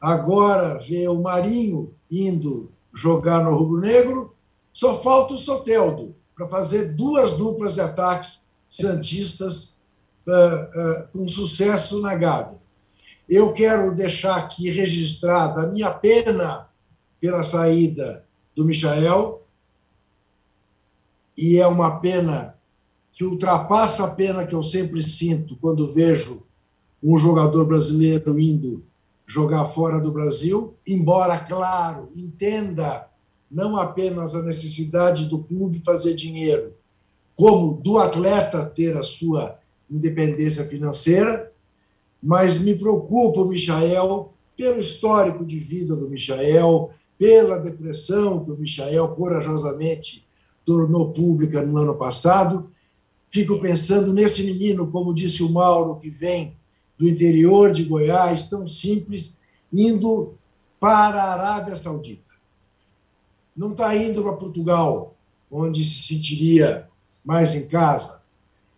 agora vê o Marinho indo jogar no Rubro Negro, só falta o Soteldo para fazer duas duplas de ataque santistas com sucesso na Gávea. Eu quero deixar aqui registrada a minha pena pela saída do Michael, e é uma pena que ultrapassa a pena que eu sempre sinto quando vejo um jogador brasileiro indo jogar fora do Brasil, embora, claro, entenda não apenas a necessidade do clube fazer dinheiro, como do atleta ter a sua independência financeira, mas me preocupa o Michael pelo histórico de vida do Michael, pela depressão que o Michael corajosamente tornou pública no ano passado. Fico pensando nesse menino, como disse o Mauro, que vem do interior de Goiás, tão simples, indo para a Arábia Saudita não está indo para Portugal, onde se sentiria mais em casa,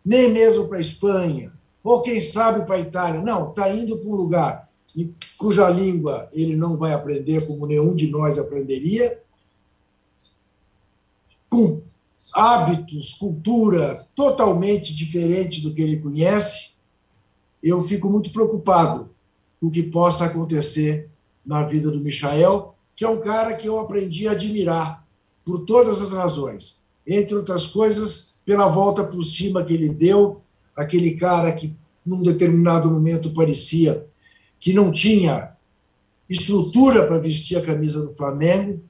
nem mesmo para a Espanha, ou quem sabe para a Itália. Não, está indo para um lugar cuja língua ele não vai aprender como nenhum de nós aprenderia, com hábitos, cultura totalmente diferente do que ele conhece, eu fico muito preocupado com o que possa acontecer na vida do Michael, que é um cara que eu aprendi a admirar por todas as razões. Entre outras coisas, pela volta por cima que ele deu, aquele cara que, num determinado momento, parecia que não tinha estrutura para vestir a camisa do Flamengo,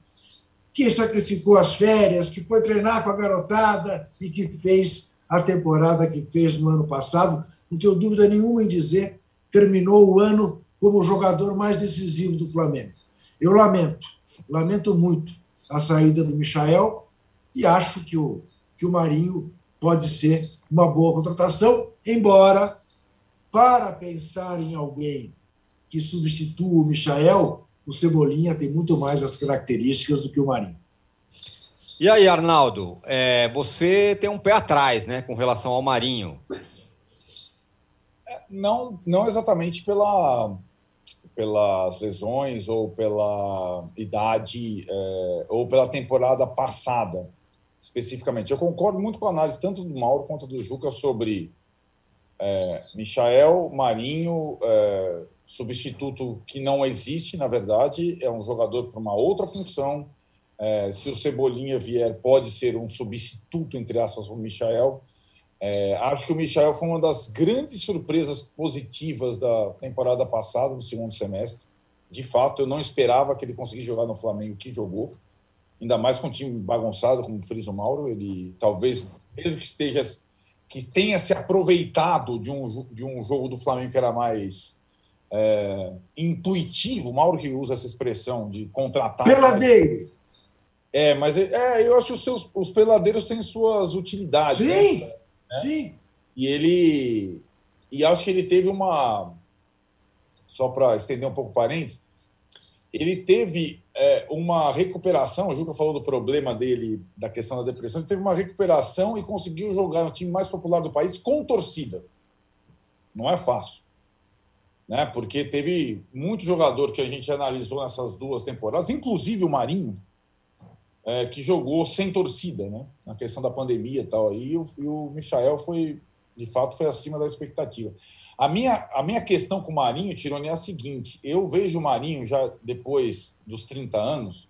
que sacrificou as férias, que foi treinar com a garotada e que fez a temporada que fez no ano passado. Não tenho dúvida nenhuma em dizer, terminou o ano como o jogador mais decisivo do Flamengo. Eu lamento, lamento muito a saída do Michael e acho que o, que o Marinho pode ser uma boa contratação, embora, para pensar em alguém que substitua o Michael, o Cebolinha tem muito mais as características do que o Marinho. E aí, Arnaldo, é, você tem um pé atrás, né, com relação ao Marinho? É, não, não exatamente pela pelas lesões ou pela idade é, ou pela temporada passada, especificamente. Eu concordo muito com a análise tanto do Mauro quanto do Juca sobre é, Michael Marinho, é, substituto que não existe, na verdade, é um jogador para uma outra função. É, se o Cebolinha vier, pode ser um substituto, entre aspas, para o Michael. É, acho que o Michel foi uma das grandes surpresas positivas da temporada passada, no segundo semestre. De fato, eu não esperava que ele conseguisse jogar no Flamengo que jogou, ainda mais com um time bagunçado como o Friso Mauro. Ele talvez, mesmo que esteja que tenha se aproveitado de um, de um jogo do Flamengo que era mais é, intuitivo, o Mauro que usa essa expressão de contratar. Peladeiro! É, mas é, eu acho que os, seus, os peladeiros têm suas utilidades. Sim! Né? Né? Sim. E ele. E acho que ele teve uma. Só para estender um pouco o parênteses, ele teve é, uma recuperação. O Juca falou do problema dele, da questão da depressão. Ele teve uma recuperação e conseguiu jogar no time mais popular do país com torcida. Não é fácil. Né? Porque teve muito jogador que a gente analisou nessas duas temporadas, inclusive o Marinho, é, que jogou sem torcida, né? Na questão da pandemia e tal. E o, e o Michael foi, de fato, foi acima da expectativa. A minha, a minha questão com o Marinho, Tironi, é a seguinte: eu vejo o Marinho já depois dos 30 anos,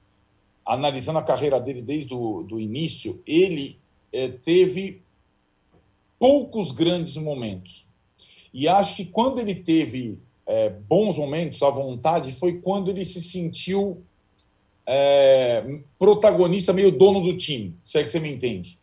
analisando a carreira dele desde o do início, ele é, teve poucos grandes momentos. E acho que quando ele teve é, bons momentos, à vontade, foi quando ele se sentiu é, protagonista, meio dono do time, se é que você me entende.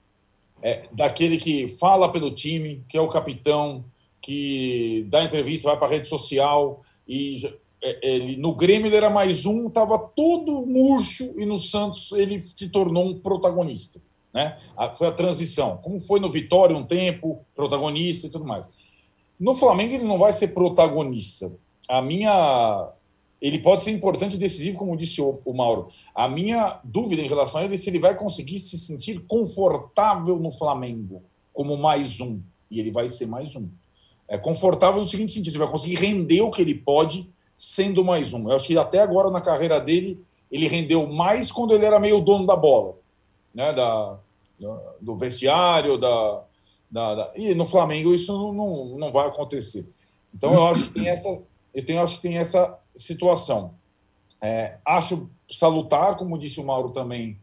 É, daquele que fala pelo time, que é o capitão, que dá entrevista, vai para a rede social. e é, ele, No Grêmio ele era mais um, estava todo murcho, e no Santos ele se tornou um protagonista. Né? Foi a transição. Como foi no Vitória um tempo, protagonista e tudo mais. No Flamengo ele não vai ser protagonista. A minha ele pode ser importante e decisivo, como disse o, o, Mauro. A minha dúvida em relação a ele é se ele vai conseguir se sentir confortável no Flamengo, como mais um. E ele vai ser mais um. é, confortável no seguinte sentido: ele vai conseguir render o que ele pode sendo mais um. Eu acho que até agora na carreira dele, ele rendeu mais quando ele era meio dono da bola, né? Da, do vestiário, da, da, da, e no Flamengo isso não, não, não vai acontecer. Então eu acho que tem essa, eu tenho, acho que tem essa situação. É, acho salutar, como disse o Mauro também,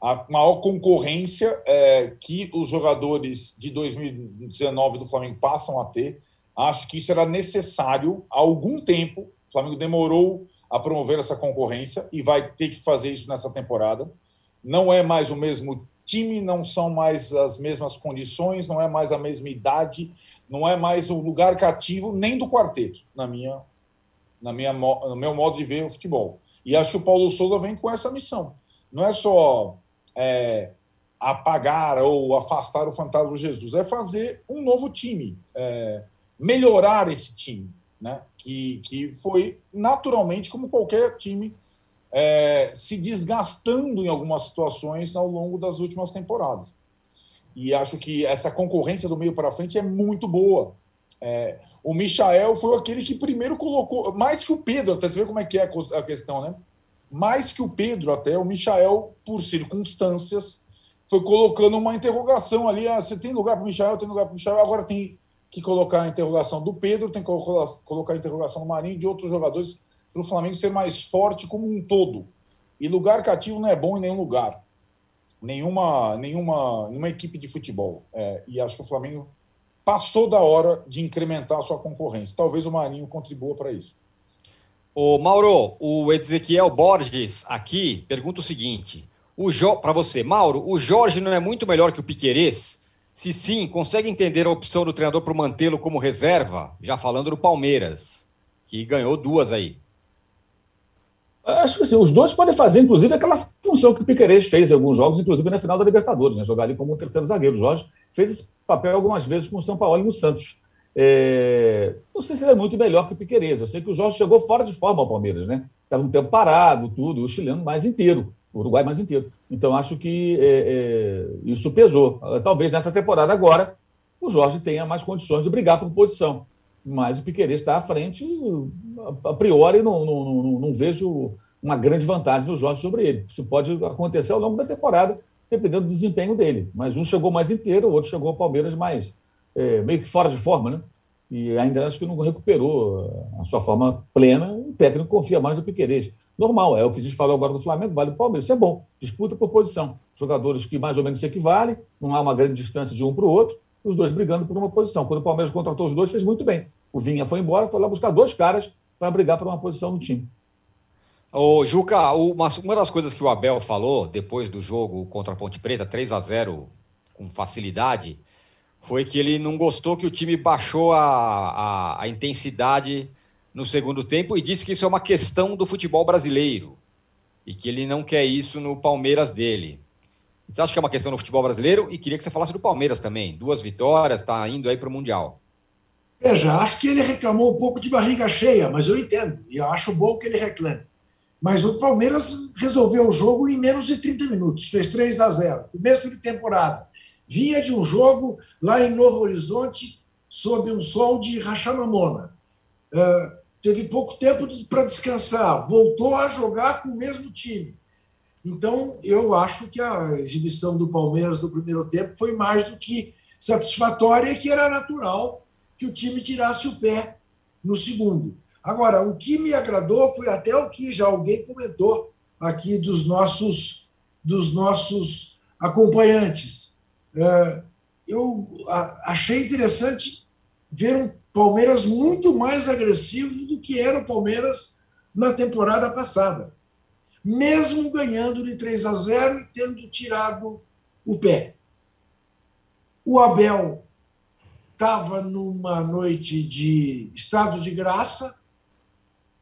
a maior concorrência é, que os jogadores de 2019 do Flamengo passam a ter. Acho que isso era necessário há algum tempo. O Flamengo demorou a promover essa concorrência e vai ter que fazer isso nessa temporada. Não é mais o mesmo time, não são mais as mesmas condições, não é mais a mesma idade, não é mais o lugar cativo nem do quarteto, na minha, na minha, no meu modo de ver o futebol. E acho que o Paulo Souza vem com essa missão. Não é só é, apagar ou afastar o fantasma Jesus, é fazer um novo time, é, melhorar esse time, né? que, que foi naturalmente como qualquer time é, se desgastando em algumas situações ao longo das últimas temporadas. E acho que essa concorrência do meio para frente é muito boa. É, o Michael foi aquele que primeiro colocou, mais que o Pedro, até você vê como é que é a questão, né? Mais que o Pedro, até o Michael, por circunstâncias, foi colocando uma interrogação ali. Ah, você tem lugar para o Michael, tem lugar para o Michael, agora tem que colocar a interrogação do Pedro, tem que colocar a interrogação do Marinho e de outros jogadores para o Flamengo ser mais forte como um todo. E lugar cativo não é bom em nenhum lugar. Nenhuma, nenhuma, nenhuma equipe de futebol. É, e acho que o Flamengo passou da hora de incrementar a sua concorrência. Talvez o Marinho contribua para isso. O Mauro, o Ezequiel Borges aqui pergunta o seguinte: o jo... para você, Mauro, o Jorge não é muito melhor que o Piquerez? Se sim, consegue entender a opção do treinador para mantê-lo como reserva? Já falando do Palmeiras, que ganhou duas aí. Acho que assim, os dois podem fazer, inclusive, aquela função que o Piquerez fez em alguns jogos, inclusive na final da Libertadores, né? jogar ali como um terceiro zagueiro. O Jorge fez esse papel algumas vezes com o São Paulo e no Santos. É... Não sei se ele é muito melhor que o Piquerez. Eu sei que o Jorge chegou fora de forma ao Palmeiras, né? Estava um tempo parado, tudo, o chileno mais inteiro, o Uruguai mais inteiro. Então, acho que é, é... isso pesou. Talvez nessa temporada agora o Jorge tenha mais condições de brigar por posição mas o Piqueires está à frente, a priori não, não, não, não, vejo uma grande vantagem do Jorge sobre ele. Isso pode acontecer ao longo da temporada, dependendo do desempenho dele. Mas um chegou mais inteiro, o outro chegou ao Palmeiras mais é, meio que fora de forma, né? E ainda acho que não recuperou a sua forma plena. O técnico confia mais no Piqueires. Normal, é o que a gente falou agora do Flamengo, vale o Palmeiras. Isso é bom. Disputa por posição. Jogadores que mais ou menos se equivalem, não há uma grande distância de um para o outro os dois brigando por uma posição. Quando o Palmeiras contratou os dois, fez muito bem. O Vinha foi embora, foi lá buscar dois caras para brigar por uma posição no time. Ô, Juca, uma, uma das coisas que o Abel falou depois do jogo contra a Ponte Preta, 3 a 0 com facilidade, foi que ele não gostou que o time baixou a, a, a intensidade no segundo tempo e disse que isso é uma questão do futebol brasileiro e que ele não quer isso no Palmeiras dele. Você acha que é uma questão no futebol brasileiro? E queria que você falasse do Palmeiras também. Duas vitórias, está indo aí para o Mundial. Veja, acho que ele reclamou um pouco de barriga cheia, mas eu entendo. E eu acho bom que ele reclame. Mas o Palmeiras resolveu o jogo em menos de 30 minutos. Fez 3 a 0 Começo de temporada. Vinha de um jogo lá em Novo Horizonte, sob um sol de rachamamona. Uh, teve pouco tempo para descansar. Voltou a jogar com o mesmo time então, eu acho que a exibição do Palmeiras no primeiro tempo foi mais do que satisfatória e que era natural que o time tirasse o pé no segundo. Agora, o que me agradou foi até o que já alguém comentou aqui dos nossos, dos nossos acompanhantes. É, eu achei interessante ver um Palmeiras muito mais agressivo do que era o Palmeiras na temporada passada mesmo ganhando de 3 a 0 e tendo tirado o pé. O Abel estava numa noite de estado de graça.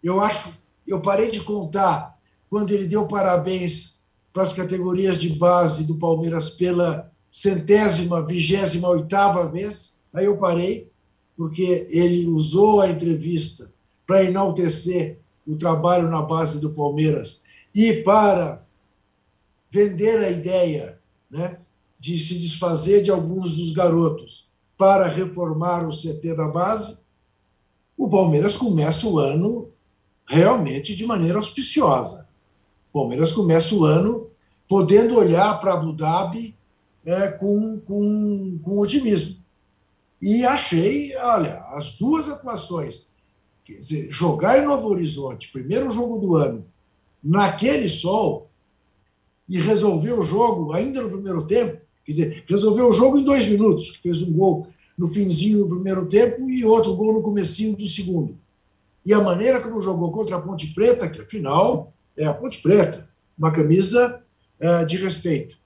Eu acho, eu parei de contar quando ele deu parabéns para as categorias de base do Palmeiras pela centésima, vigésima oitava vez. Aí eu parei, porque ele usou a entrevista para enaltecer o trabalho na base do Palmeiras e para vender a ideia né, de se desfazer de alguns dos garotos para reformar o CT da base, o Palmeiras começa o ano realmente de maneira auspiciosa. O Palmeiras começa o ano podendo olhar para Abu Dhabi é, com, com, com otimismo. E achei, olha, as duas atuações, quer dizer, jogar em Novo Horizonte, primeiro jogo do ano, naquele sol, e resolver o jogo ainda no primeiro tempo, quer dizer, resolveu o jogo em dois minutos, que fez um gol no finzinho do primeiro tempo e outro gol no comecinho do segundo. E a maneira como jogou contra a Ponte Preta, que afinal é a Ponte Preta, uma camisa uh, de respeito.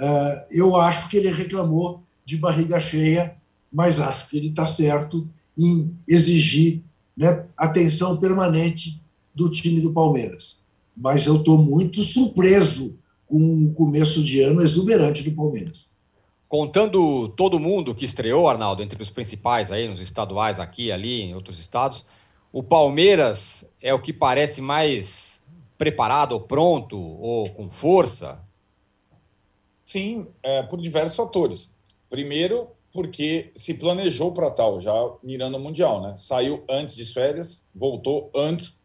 Uh, eu acho que ele reclamou de barriga cheia, mas acho que ele está certo em exigir né, atenção permanente do time do Palmeiras. Mas eu estou muito surpreso com o começo de ano exuberante do Palmeiras. Contando todo mundo que estreou, Arnaldo, entre os principais aí, nos estaduais, aqui, ali, em outros estados, o Palmeiras é o que parece mais preparado, ou pronto, ou com força? Sim, é, por diversos fatores. Primeiro, porque se planejou para tal, já mirando o Mundial, né? Saiu antes de férias, voltou antes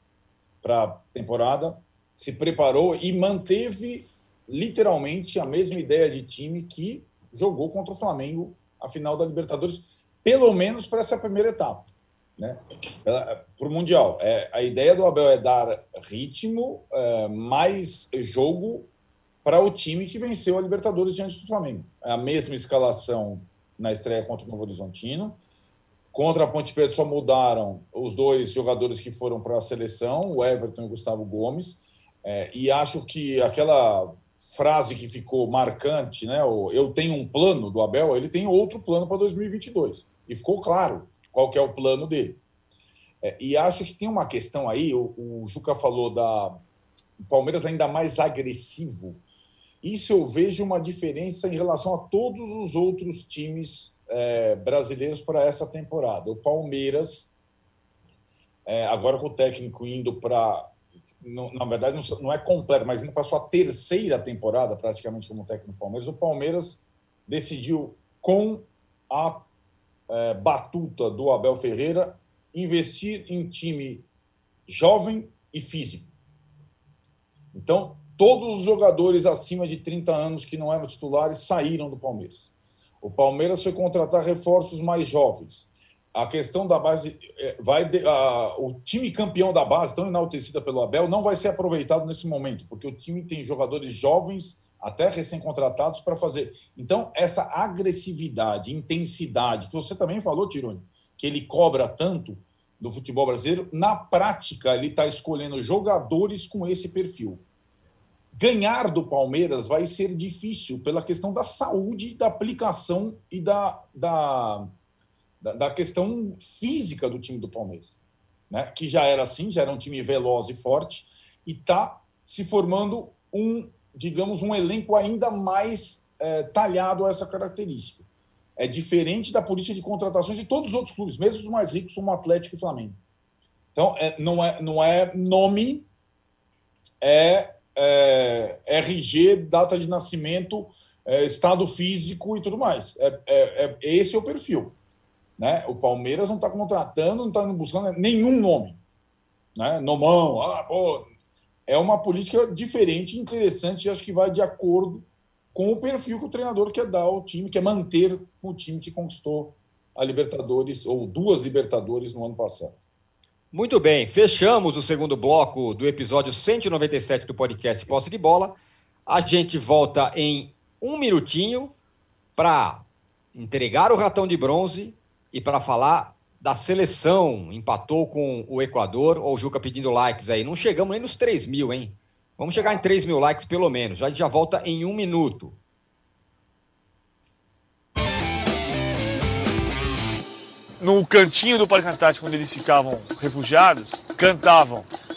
para a temporada, se preparou e manteve literalmente a mesma ideia de time que jogou contra o Flamengo a final da Libertadores, pelo menos para essa primeira etapa, né? Para o Mundial. É, a ideia do Abel é dar ritmo, é, mais jogo para o time que venceu a Libertadores diante do Flamengo. É a mesma escalação na estreia contra o Novo Horizontino. Contra a Ponte Preta só mudaram os dois jogadores que foram para a seleção, o Everton e o Gustavo Gomes. É, e acho que aquela frase que ficou marcante, né? O, eu tenho um plano do Abel, ele tem outro plano para 2022. E ficou claro qual que é o plano dele. É, e acho que tem uma questão aí, o, o Juca falou da o Palmeiras ainda mais agressivo. Isso eu vejo uma diferença em relação a todos os outros times é, brasileiros para essa temporada. O Palmeiras, é, agora com o técnico indo para na verdade, não, é completo, mas indo para sua terceira temporada, praticamente, como técnico do Palmeiras, o Palmeiras decidiu, com a é, batuta do Abel Ferreira, investir em time jovem e físico. Então, todos os jogadores acima de 30 anos que não eram titulares saíram do Palmeiras. O Palmeiras foi contratar reforços mais jovens a questão da base é, vai a, o time campeão da base, tão enaltecida pelo Abel, não vai ser aproveitado nesse momento, porque o time tem jogadores jovens, até recém-contratados, para fazer. Então, essa agressividade, intensidade, que você também falou, Tironi, que ele cobra tanto do futebol brasileiro, na prática, ele está escolhendo jogadores com esse perfil. Ganhar do Palmeiras vai ser difícil pela questão da saúde, da aplicação e da, da da, da questão física do time do Palmeiras, né? que já era assim, já era um time veloz e forte, e está se formando um, digamos, um elenco ainda mais é, talhado a essa característica. É diferente da política de contratações de todos os outros clubes, mesmo os mais ricos, como Atlético e Flamengo. Então, é, não, é, não é nome, é, é RG, data de nascimento, é, estado físico e tudo mais. É, é, é, esse é o perfil. Né? O Palmeiras não está contratando, não está buscando nenhum nome. Né? Nomão, ah, pô. É uma política diferente, interessante, e acho que vai de acordo com o perfil que o treinador quer dar ao time, quer manter o time que conquistou a Libertadores, ou duas Libertadores no ano passado. Muito bem, fechamos o segundo bloco do episódio 197 do podcast Posse de Bola. A gente volta em um minutinho para entregar o ratão de bronze e para falar da seleção, empatou com o Equador, ou o Juca pedindo likes aí. Não chegamos nem nos 3 mil, hein? Vamos chegar em 3 mil likes pelo menos. Já, já volta em um minuto. No cantinho do Parque Antártico, onde eles ficavam refugiados, cantavam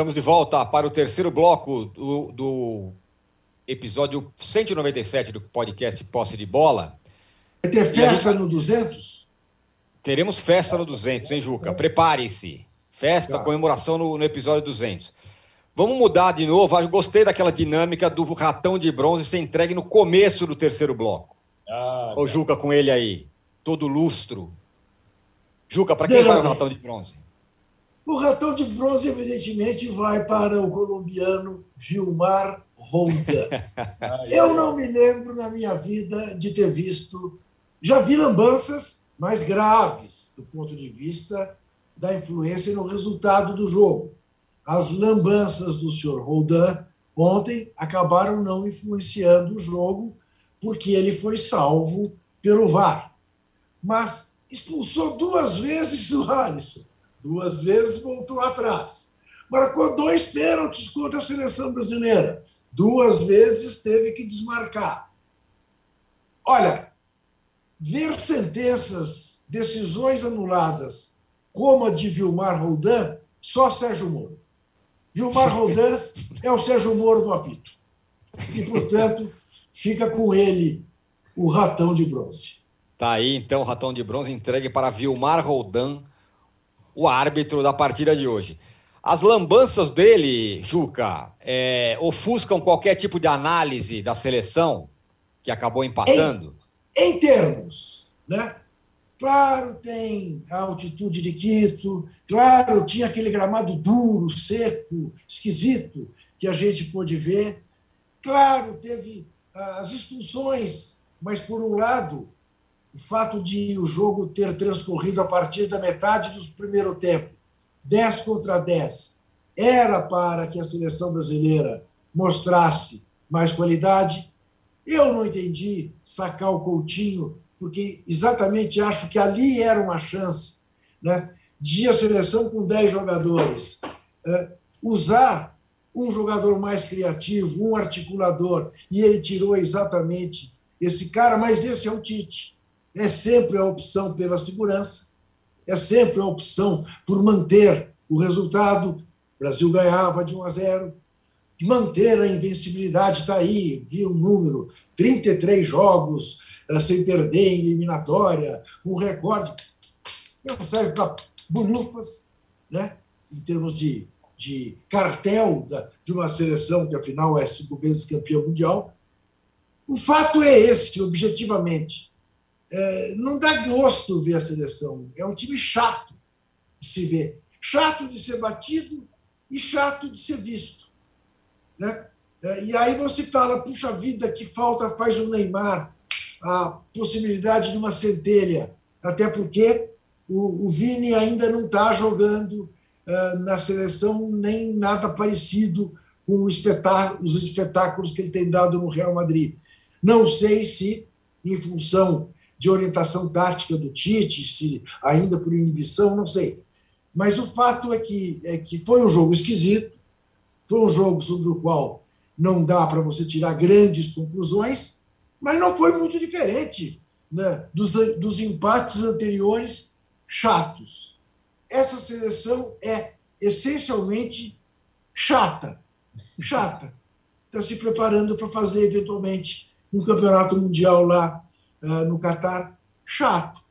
Estamos de volta para o terceiro bloco do, do episódio 197 do podcast Posse de Bola. Vai ter festa no 200? Teremos festa no 200, hein, Juca? Prepare-se. Festa, Tá. comemoração no, no episódio 200. Vamos mudar de novo. Eu gostei daquela dinâmica do ratão de bronze ser entregue no começo do terceiro bloco. Ah, Ô, Juca, com ele aí, todo lustro. Juca, para quem vai o ratão de bronze? O ratão de bronze, evidentemente, vai para o colombiano Vilmar Roldan. Eu não me lembro na minha vida de ter visto. Já vi lambanças mais graves do ponto de vista da influência no resultado do jogo. As lambanças do senhor Roldan ontem acabaram não influenciando o jogo, porque ele foi salvo pelo VAR. Mas expulsou duas vezes o Alisson, duas vezes voltou atrás. Marcou dois pênaltis contra a seleção brasileira, duas vezes teve que desmarcar. Olha, ver sentenças, decisões anuladas, como a de Vilmar Roldan, só Sérgio Moro. Vilmar Roldan é o Sérgio Moro do apito. E, portanto, fica com ele o ratão de bronze. Tá aí, então, o ratão de bronze entregue para Vilmar Roldan, o árbitro da partida de hoje. As lambanças dele, Juca, é, ofuscam qualquer tipo de análise da seleção que acabou empatando? Em termos, né? Claro, tem a altitude de Quito, claro, tinha aquele gramado duro, seco, esquisito, que a gente pôde ver. Claro, teve ah, as expulsões, mas, por um lado, o fato de o jogo ter transcorrido a partir da metade do primeiro tempo, 10 contra 10, era para que a seleção brasileira mostrasse mais qualidade. Eu não entendi sacar o Coutinho, porque exatamente acho que ali era uma chance né, de a seleção com 10 jogadores eh, usar um jogador mais criativo, um articulador, e ele tirou exatamente esse cara, mas esse é o Tite. É sempre a opção pela segurança, é sempre a opção por manter o resultado. O Brasil ganhava de 1 a 0, de manter a invencibilidade, está aí, vi um número, 33 jogos eh, sem perder em eliminatória, um recorde. Não serve para bolhufas, né? em termos de, de cartel da, de uma seleção que, afinal, é cinco vezes campeã mundial. O fato é esse, objetivamente. É, não dá gosto ver a seleção. É um time chato de se ver. Chato de ser batido e chato de ser visto. Né? É, E aí você fala, puxa vida, que falta faz o Neymar, a possibilidade de uma centelha, até porque o, o Vini ainda não está jogando eh, na seleção nem nada parecido com os espetáculos que ele tem dado no Real Madrid. Não sei se, em função de orientação tática do Tite, se ainda por inibição, não sei. Mas o fato é que, é que foi um jogo esquisito, foi um jogo sobre o qual não dá para você tirar grandes conclusões, mas não foi muito diferente né, dos, dos empates anteriores chatos. Essa seleção é essencialmente chata. Chata. Está se preparando para fazer, eventualmente, um campeonato mundial lá ah, no Catar. Chato.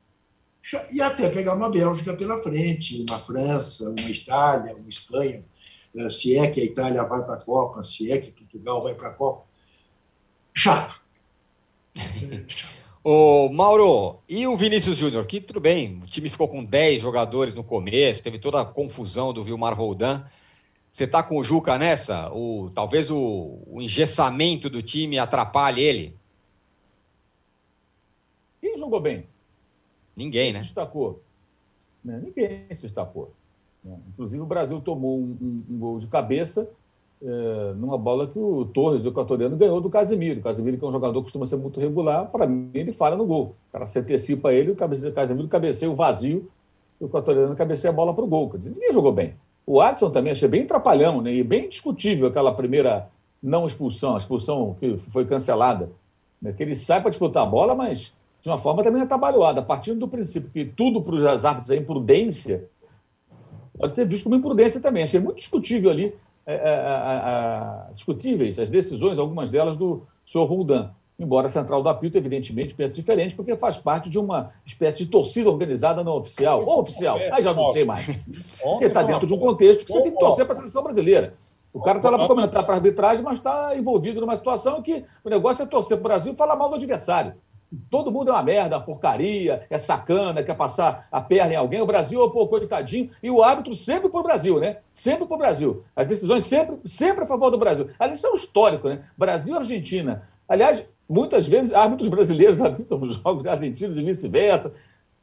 Cha- E até pegar uma Bélgica pela frente, uma França, uma Itália, uma Espanha. eh, Se é que a Itália vai para a Copa, se é que Portugal vai para a Copa. Chato. Ô, Mauro, e o Vinícius Júnior? Que tudo bem, o time ficou com 10 jogadores no começo, teve toda a confusão do Vilmar Roldan. Você tá com o Juca nessa? O, talvez o, o engessamento do time atrapalhe ele? Jogou bem? Ninguém, Quem né? se destacou? Né? Ninguém se destacou. Né? Inclusive, o Brasil tomou um, um, um gol de cabeça é, numa bola que o Torres, o equatoriano, ganhou do Casemiro. O Casemiro, que é um jogador que costuma ser muito regular, para mim, ele falha no gol. O cara se antecipa ele, o Casemiro cabeceia o vazio, o equatoriano cabeceia a bola para o gol. Quer dizer, ninguém jogou bem. O Adson também achei bem trapalhão, né? e bem discutível aquela primeira não expulsão, a expulsão que foi cancelada. Né? Que ele sai para disputar a bola, mas de uma forma também atabalhoada, partindo do princípio que tudo para os árbitros é imprudência, pode ser visto como imprudência também. Achei muito discutível ali, é, é, é, discutíveis as decisões, algumas delas do senhor Roldan. Embora a central do apito, evidentemente, pense diferente, porque faz parte de uma espécie de torcida organizada não oficial. Ou oficial, aí já não sei mais. Porque está dentro de um contexto que você tem que torcer para a seleção brasileira. O cara está lá para comentar para a arbitragem, mas está envolvido numa situação que o negócio é torcer para o Brasil e falar mal do adversário. Todo mundo é uma merda, uma porcaria, é sacana, quer passar a perna em alguém. O Brasil, pô, coitadinho. E o árbitro sempre para o Brasil, né? Sempre para o Brasil. As decisões sempre, sempre a favor do Brasil. Ali isso é um histórico, né? Brasil e Argentina. Aliás, muitas vezes árbitros brasileiros arbitram os jogos argentinos e vice-versa.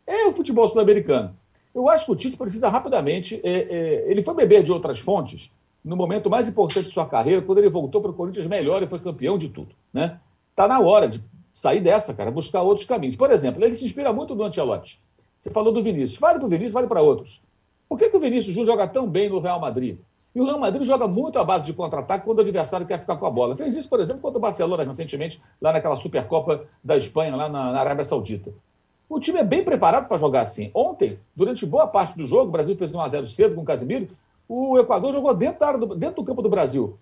É o futebol sul-americano. Eu acho que o Tite precisa rapidamente. É, é, ele foi beber de outras fontes no momento mais importante de sua carreira, quando ele voltou para o Corinthians melhor e foi campeão de tudo. Né? Tá na hora de sair dessa, cara, buscar outros caminhos. Por exemplo, ele se inspira muito no Ancelotti. Você falou do Vinícius. Vale para o Vinícius, vale para outros. Por que, que o Vinícius Júnior joga tão bem no Real Madrid? E o Real Madrid joga muito à base de contra-ataque quando o adversário quer ficar com a bola. Fez isso, por exemplo, contra o Barcelona recentemente, lá naquela Supercopa da Espanha, lá na, na Arábia Saudita. O time é bem preparado para jogar assim. Ontem, durante boa parte do jogo, o Brasil fez 1x0 cedo com o Casimiro, o Equador jogou dentro, do, dentro do campo do Brasil.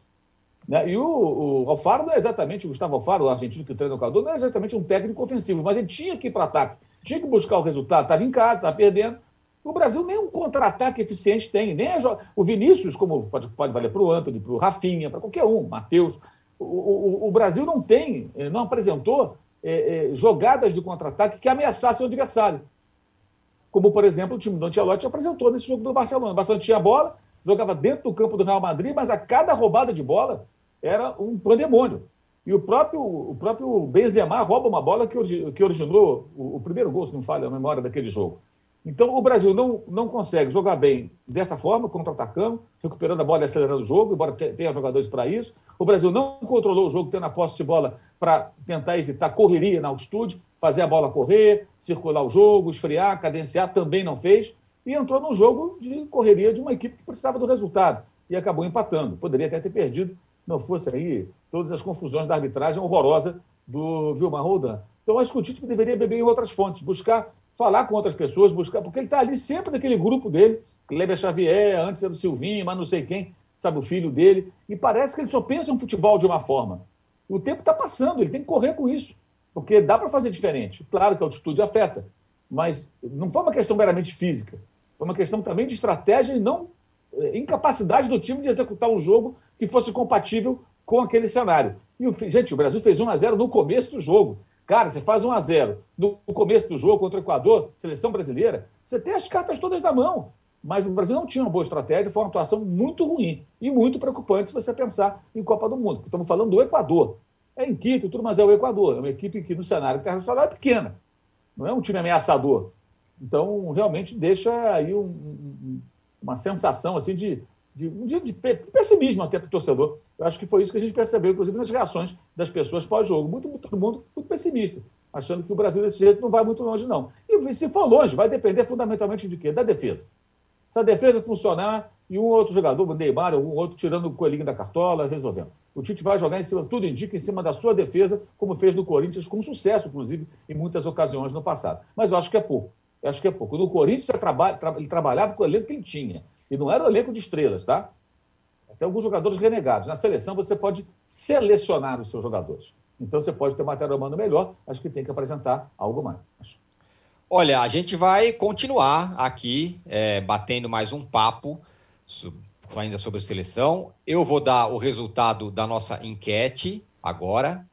Né? E o, o Alfaro não é exatamente, o Gustavo Alfaro, o argentino que treina o Equador, não é exatamente um técnico ofensivo, mas ele tinha que ir para ataque, tinha que buscar o resultado, estava em casa, estava perdendo. O Brasil nem um contra-ataque eficiente tem, nem o Vinícius, como pode, pode valer para o Antony, para o Rafinha, para qualquer um, Matheus. O, o, o, Brasil não tem, eh, não apresentou é, é, jogadas de contra-ataque que ameaçassem o adversário. Como, por exemplo, o time do Ancelotti apresentou nesse jogo do Barcelona. O Barcelona tinha bola, jogava dentro do campo do Real Madrid, mas a cada roubada de bola era um pandemônio. E o próprio, o próprio Benzema rouba uma bola que, que originou o, o primeiro gol, se não falha a memória daquele jogo. Então, o Brasil não, não consegue jogar bem dessa forma, contra-atacando, recuperando a bola e acelerando o jogo, embora tenha jogadores para isso. O Brasil não controlou o jogo, tendo a posse de bola para tentar evitar correria na altitude, fazer a bola correr, circular o jogo, esfriar, cadenciar, também não fez e entrou num jogo de correria de uma equipe que precisava do resultado e acabou empatando. Poderia até ter perdido, não fosse aí todas as confusões da arbitragem horrorosa do Vilmar Roldan. Então, acho que o Tite deveria beber em outras fontes, buscar falar com outras pessoas, buscar, porque ele está ali sempre naquele grupo dele, Kleber Xavier, antes era o Silvinho, mas não sei quem, sabe, o filho dele, e parece que ele só pensa em futebol de uma forma. O tempo está passando, ele tem que correr com isso, porque dá para fazer diferente. Claro que a altitude afeta, mas não foi uma questão meramente física. Foi uma questão também de estratégia e não incapacidade do time de executar um jogo que fosse compatível com aquele cenário. E o, gente, o Brasil fez 1 a 0 no começo do jogo. Cara, você faz 1 a 0 no começo do jogo contra o Equador, seleção brasileira, você tem as cartas todas na mão. Mas o Brasil não tinha uma boa estratégia, foi uma atuação muito ruim e muito preocupante se você pensar em Copa do Mundo. Estamos falando do Equador. É em Quito, tudo, mas é o Equador. É uma equipe que no cenário internacional é pequena. Não é um time ameaçador. Então, realmente deixa aí um, um, uma sensação assim de, de, de, de pessimismo até para o torcedor. Eu acho que foi isso que a gente percebeu, inclusive, nas reações das pessoas pós-jogo. Muito, muito, todo mundo muito pessimista, achando que o Brasil desse jeito não vai muito longe, não. E se for longe, vai depender fundamentalmente de quê? Da defesa. Se a defesa funcionar e um outro jogador, o Neymar, ou um outro tirando o coelhinho da cartola, resolvendo. O Tite vai jogar em cima, tudo indica, em cima da sua defesa, como fez no Corinthians, com sucesso, inclusive, em muitas ocasiões no passado. Mas eu acho que é pouco. Acho que é pouco. No Corinthians, ele trabalhava com o elenco que ele tinha. E não era o elenco de estrelas, tá? Até alguns jogadores renegados. Na seleção, você pode selecionar os seus jogadores. Então, você pode ter matéria humana melhor, acho que tem que apresentar algo mais. Olha, a gente vai continuar aqui é, batendo mais um papo ainda sobre seleção. Eu vou dar o resultado da nossa enquete agora,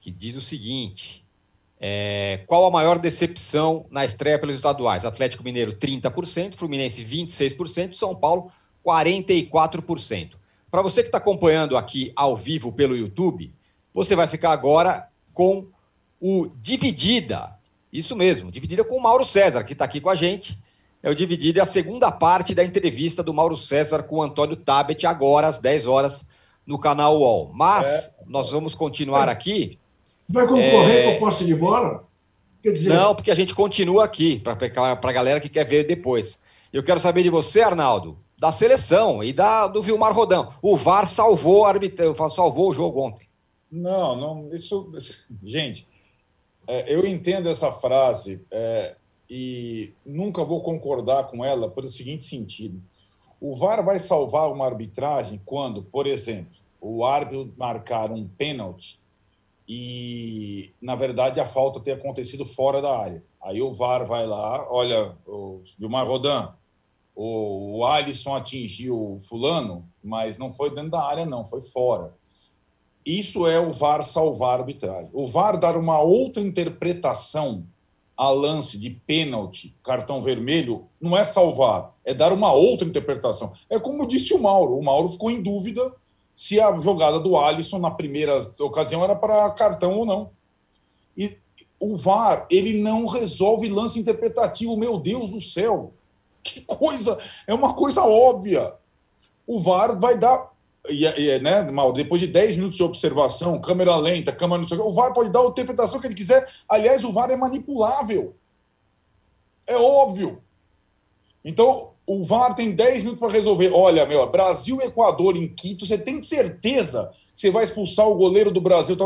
que diz o seguinte: é, qual a maior decepção na estreia pelos estaduais? Atlético Mineiro, 30%, Fluminense, 26%, São Paulo, 44%. Para você que está acompanhando aqui ao vivo pelo YouTube, você vai ficar agora com o Dividida. Isso mesmo, Dividida com o Mauro César, que está aqui com a gente. é o dividido, é a segunda parte da entrevista do Mauro César com o Antônio Tabet, agora às 10 horas, no canal UOL. Mas é. nós vamos continuar aqui. Vai concorrer é... com o posse de bola? Quer dizer... Não, porque a gente continua aqui, para a galera que quer ver depois. Eu quero saber de você, Arnaldo, da seleção e da, do Vilmar Rodão. O VAR salvou, arbitra... salvou o jogo ontem. Não, não, isso. Gente, é, eu entendo essa frase é, e nunca vou concordar com ela pelo seguinte sentido. O VAR vai salvar uma arbitragem quando, por exemplo, o árbitro marcar um pênalti e, na verdade, a falta ter acontecido fora da área. Aí o VAR vai lá, olha, o Vilmar Rodan, o, o Alisson atingiu o fulano, mas não foi dentro da área, não, foi fora. Isso é o VAR salvar a arbitragem. O VAR dar uma outra interpretação a lance de pênalti, cartão vermelho, não é salvar, é dar uma outra interpretação. É como disse o Mauro. O Mauro ficou em dúvida se a jogada do Alisson na primeira ocasião era para cartão ou não. E o VAR, ele não resolve lance interpretativo. Meu Deus do céu! Que coisa! É uma coisa óbvia. O VAR vai dar. E, e, né, Mal, depois de 10 minutos de observação, câmera lenta, câmera não sei o que, o VAR pode dar a interpretação que ele quiser. Aliás, o VAR é manipulável. É óbvio. Então, o VAR tem 10 minutos para resolver. Olha, meu, Brasil Equador em Quito, você tem certeza que você vai expulsar o goleiro do Brasil?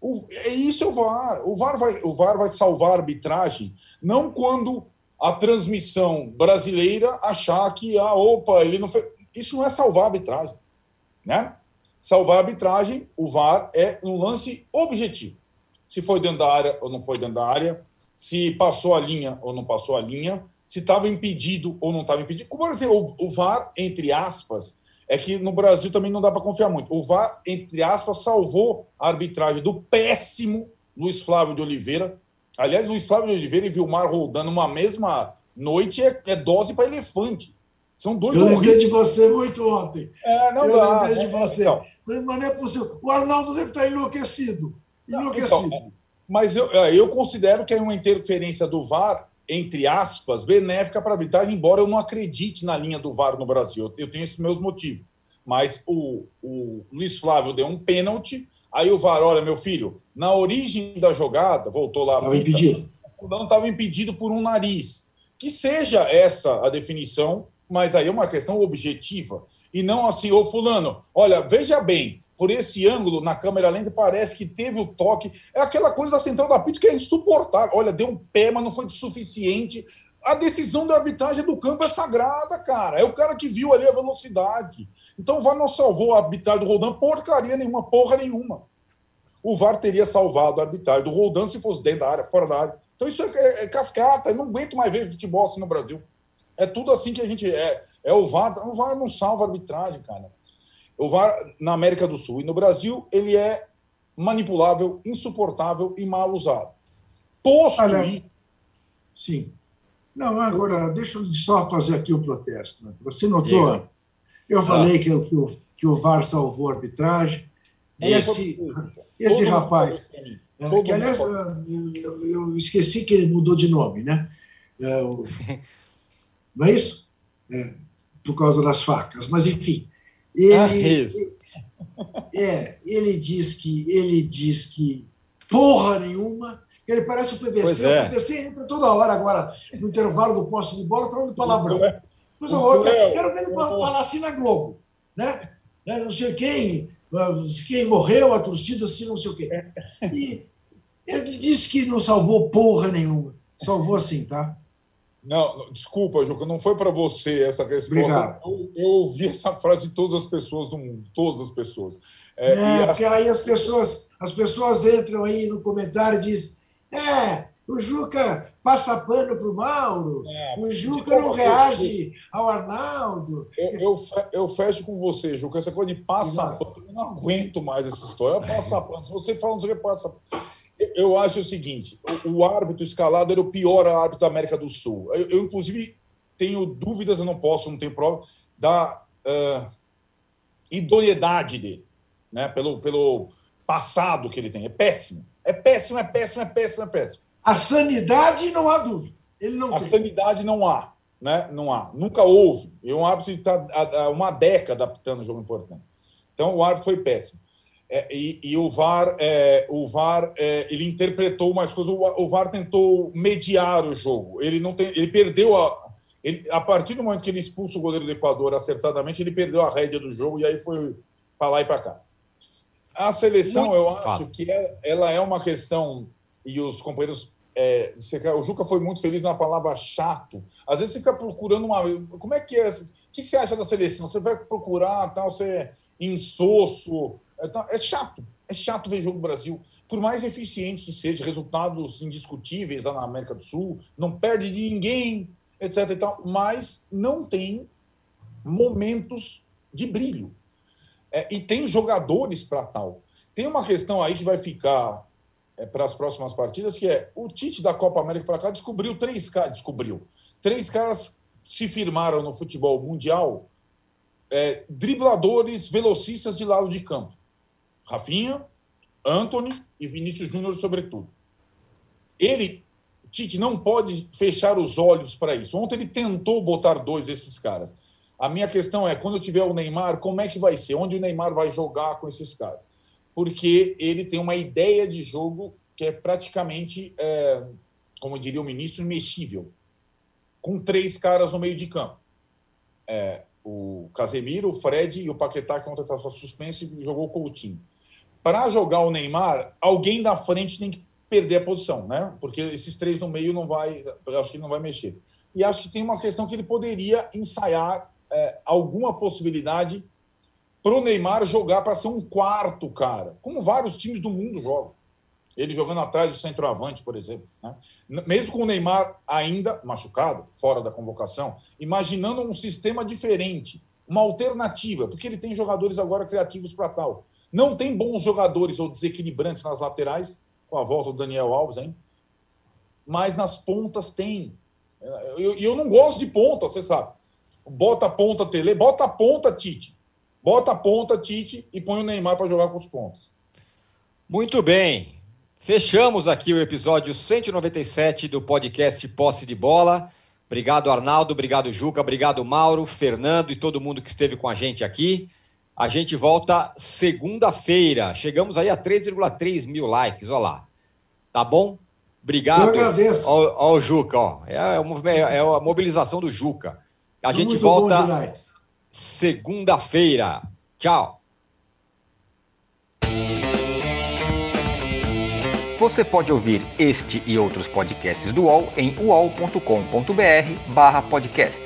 O, é isso é o VAR. O VAR vai, o VAR vai salvar a arbitragem, não quando a transmissão brasileira achar que, ah, opa, ele não fez. Isso não é salvar a arbitragem. Né? Salvar a arbitragem, o VAR é um lance objetivo. Se foi dentro da área ou não foi dentro da área, se passou a linha ou não passou a linha, se estava impedido ou não estava impedido. Como dizer, o, o VAR, entre aspas, é que no Brasil também não dá para confiar muito. O VAR, entre aspas, salvou a arbitragem do péssimo Luiz Flávio de Oliveira. Aliás, Luiz Flávio de Oliveira e Vilmar Roldando numa mesma noite é, é dose para elefante. São dois Eu lembrei de você muito ontem. É, não Eu dá, lembrei de né? você. Então, mas não é possível. O Arnaldo deve estar enlouquecido. Enlouquecido. Então, mas eu, é, eu considero que é uma interferência do VAR entre aspas, benéfica para a arbitragem, embora eu não acredite na linha do VAR no Brasil. Eu tenho esses meus motivos. Mas o, o Luiz Flávio deu um pênalti, aí o VAR, olha, meu filho, na origem da jogada, voltou lá. Estava impedido. Não estava impedido por um nariz. Que seja essa a definição, mas aí é uma questão objetiva. E não assim, ô fulano, olha, veja bem, por esse ângulo na câmera lenta parece que teve o toque. É aquela coisa da central da pito que é insuportável. Olha, deu um pé, mas não foi suficiente. A decisão da arbitragem do campo é sagrada, cara. É o cara que viu ali a velocidade. Então o VAR não salvou a arbitragem do Roldan porcaria nenhuma, porra nenhuma. O VAR teria salvado a arbitragem do Roldan se fosse dentro da área, fora da área. Então isso é, é, é cascata. Eu não aguento mais ver futebol assim no Brasil. É tudo assim que a gente é. É o VAR. O VAR não salva a arbitragem, cara. O VAR na América do Sul e no Brasil, ele é manipulável, insuportável e mal usado. Posto Olha, Sim. Não, agora, deixa eu só fazer aqui o um protesto. Você notou? Eu falei ah. que, que, o, que o VAR salvou a arbitragem. Esse, esse rapaz, é, que aliás, eu, eu, esqueci que ele mudou de nome, né? É, o, não é isso? É, por causa das facas, mas enfim. Ele, ah, isso. É, ele diz que ele diz que porra nenhuma. Ele parece o PVC. É. O PVC entra toda hora agora, no intervalo do poste de bola, falando palavrão. Mas eu quero ver ele falar assim na Globo. Né? Não sei quem, quem morreu, a torcida, se não sei o quê. E ele disse que não salvou porra nenhuma. Salvou assim, tá? Não, desculpa, Juca, não foi para você essa resposta. Eu, eu, ouvi essa frase de todas as pessoas do mundo, todas as pessoas. É, é a... porque aí as pessoas, as pessoas entram aí no comentário e dizem: é, o Juca passa pano para o Mauro, é, o Juca não reage ao Arnaldo. Eu, eu, eu, fecho com você, Juca, essa coisa de passa pano, eu não aguento mais essa história. Passa pano, se você fala, não sei o que passa eu acho o seguinte: o, o, árbitro escalado era o pior árbitro da América do Sul. Eu, eu inclusive, tenho dúvidas, eu não posso, não tenho prova, da uh, idoneidade dele, né? pelo, pelo passado que ele tem. É péssimo. É péssimo, é péssimo, é péssimo, é péssimo. A sanidade não há dúvida. Ele não a tem. sanidade não há. né? Não há. Nunca houve. E um árbitro está há uma década adaptando o jogo importante. Então, o árbitro foi péssimo. É, e, e, o VAR, é, o VAR é, ele interpretou mais coisas. O, o, VAR tentou mediar o jogo. Ele não tem, ele perdeu a. Ele, a partir do momento que ele expulsa o goleiro do Equador acertadamente, ele perdeu a rédea do jogo e aí foi para lá e para cá. A seleção, Muito eu acho que é, ela é uma questão, e os companheiros. É, o Juca foi muito feliz na palavra chato. Às vezes você fica procurando uma. Como é que é? O que você acha da seleção? Você vai procurar, tal, você é insosso então, é chato. É chato ver jogo do Brasil. Por mais eficiente que seja, resultados indiscutíveis lá na América do Sul, não perde de ninguém, etc. E tal, mas não tem momentos de brilho. É, e tem jogadores para tal. Tem uma questão aí que vai ficar é, para as próximas partidas, que é o Tite da Copa América para cá descobriu três caras. Descobriu. Três caras se firmaram no futebol mundial, é, dribladores, velocistas de lado de campo. Rafinha, Anthony e Vinícius Júnior, sobretudo. Ele, Tite, não pode fechar os olhos para isso. Ontem ele tentou botar dois desses caras. A minha questão é, quando tiver o Neymar, como é que vai ser? Onde o Neymar vai jogar com esses caras? Porque ele tem uma ideia de jogo que é praticamente, é, como diria o ministro, imexível. Com três caras no meio de campo. É, o Casemiro, o Fred e o Paquetá, que ontem estava suspenso e jogou o Coutinho para jogar o Neymar, alguém da frente tem que perder a posição, né? Porque esses três no meio não vai, eu acho que ele não vai mexer. E acho que tem uma questão que ele poderia ensaiar é, alguma possibilidade para o Neymar jogar para ser um quarto cara, como vários times do mundo jogam. Ele jogando atrás do centroavante, por exemplo. Né? Mesmo com o Neymar ainda machucado, fora da convocação, imaginando um sistema diferente, uma alternativa, porque ele tem jogadores agora criativos para tal. Não tem bons jogadores ou desequilibrantes nas laterais, com a volta do Daniel Alves, hein? Mas nas pontas tem. E eu, eu, não gosto de ponta, você sabe. Bota a ponta Tele, bota a ponta Tite. Bota a ponta Tite e põe o Neymar para jogar com os pontos. Muito bem. Fechamos aqui o episódio 197 do podcast Posse de Bola. Obrigado, Arnaldo. Obrigado, Juca. Obrigado, Mauro, Fernando e todo mundo que esteve com a gente aqui. A gente volta segunda-feira. Chegamos aí a 3,3 mil likes, olha lá. Tá bom? Obrigado. Eu agradeço. Ao, Juca, ó. É, é, é a mobilização do Juca. A Sou gente volta segunda-feira. Tchau. Você pode ouvir este e outros podcasts do UOL em uol.com.br/podcasts.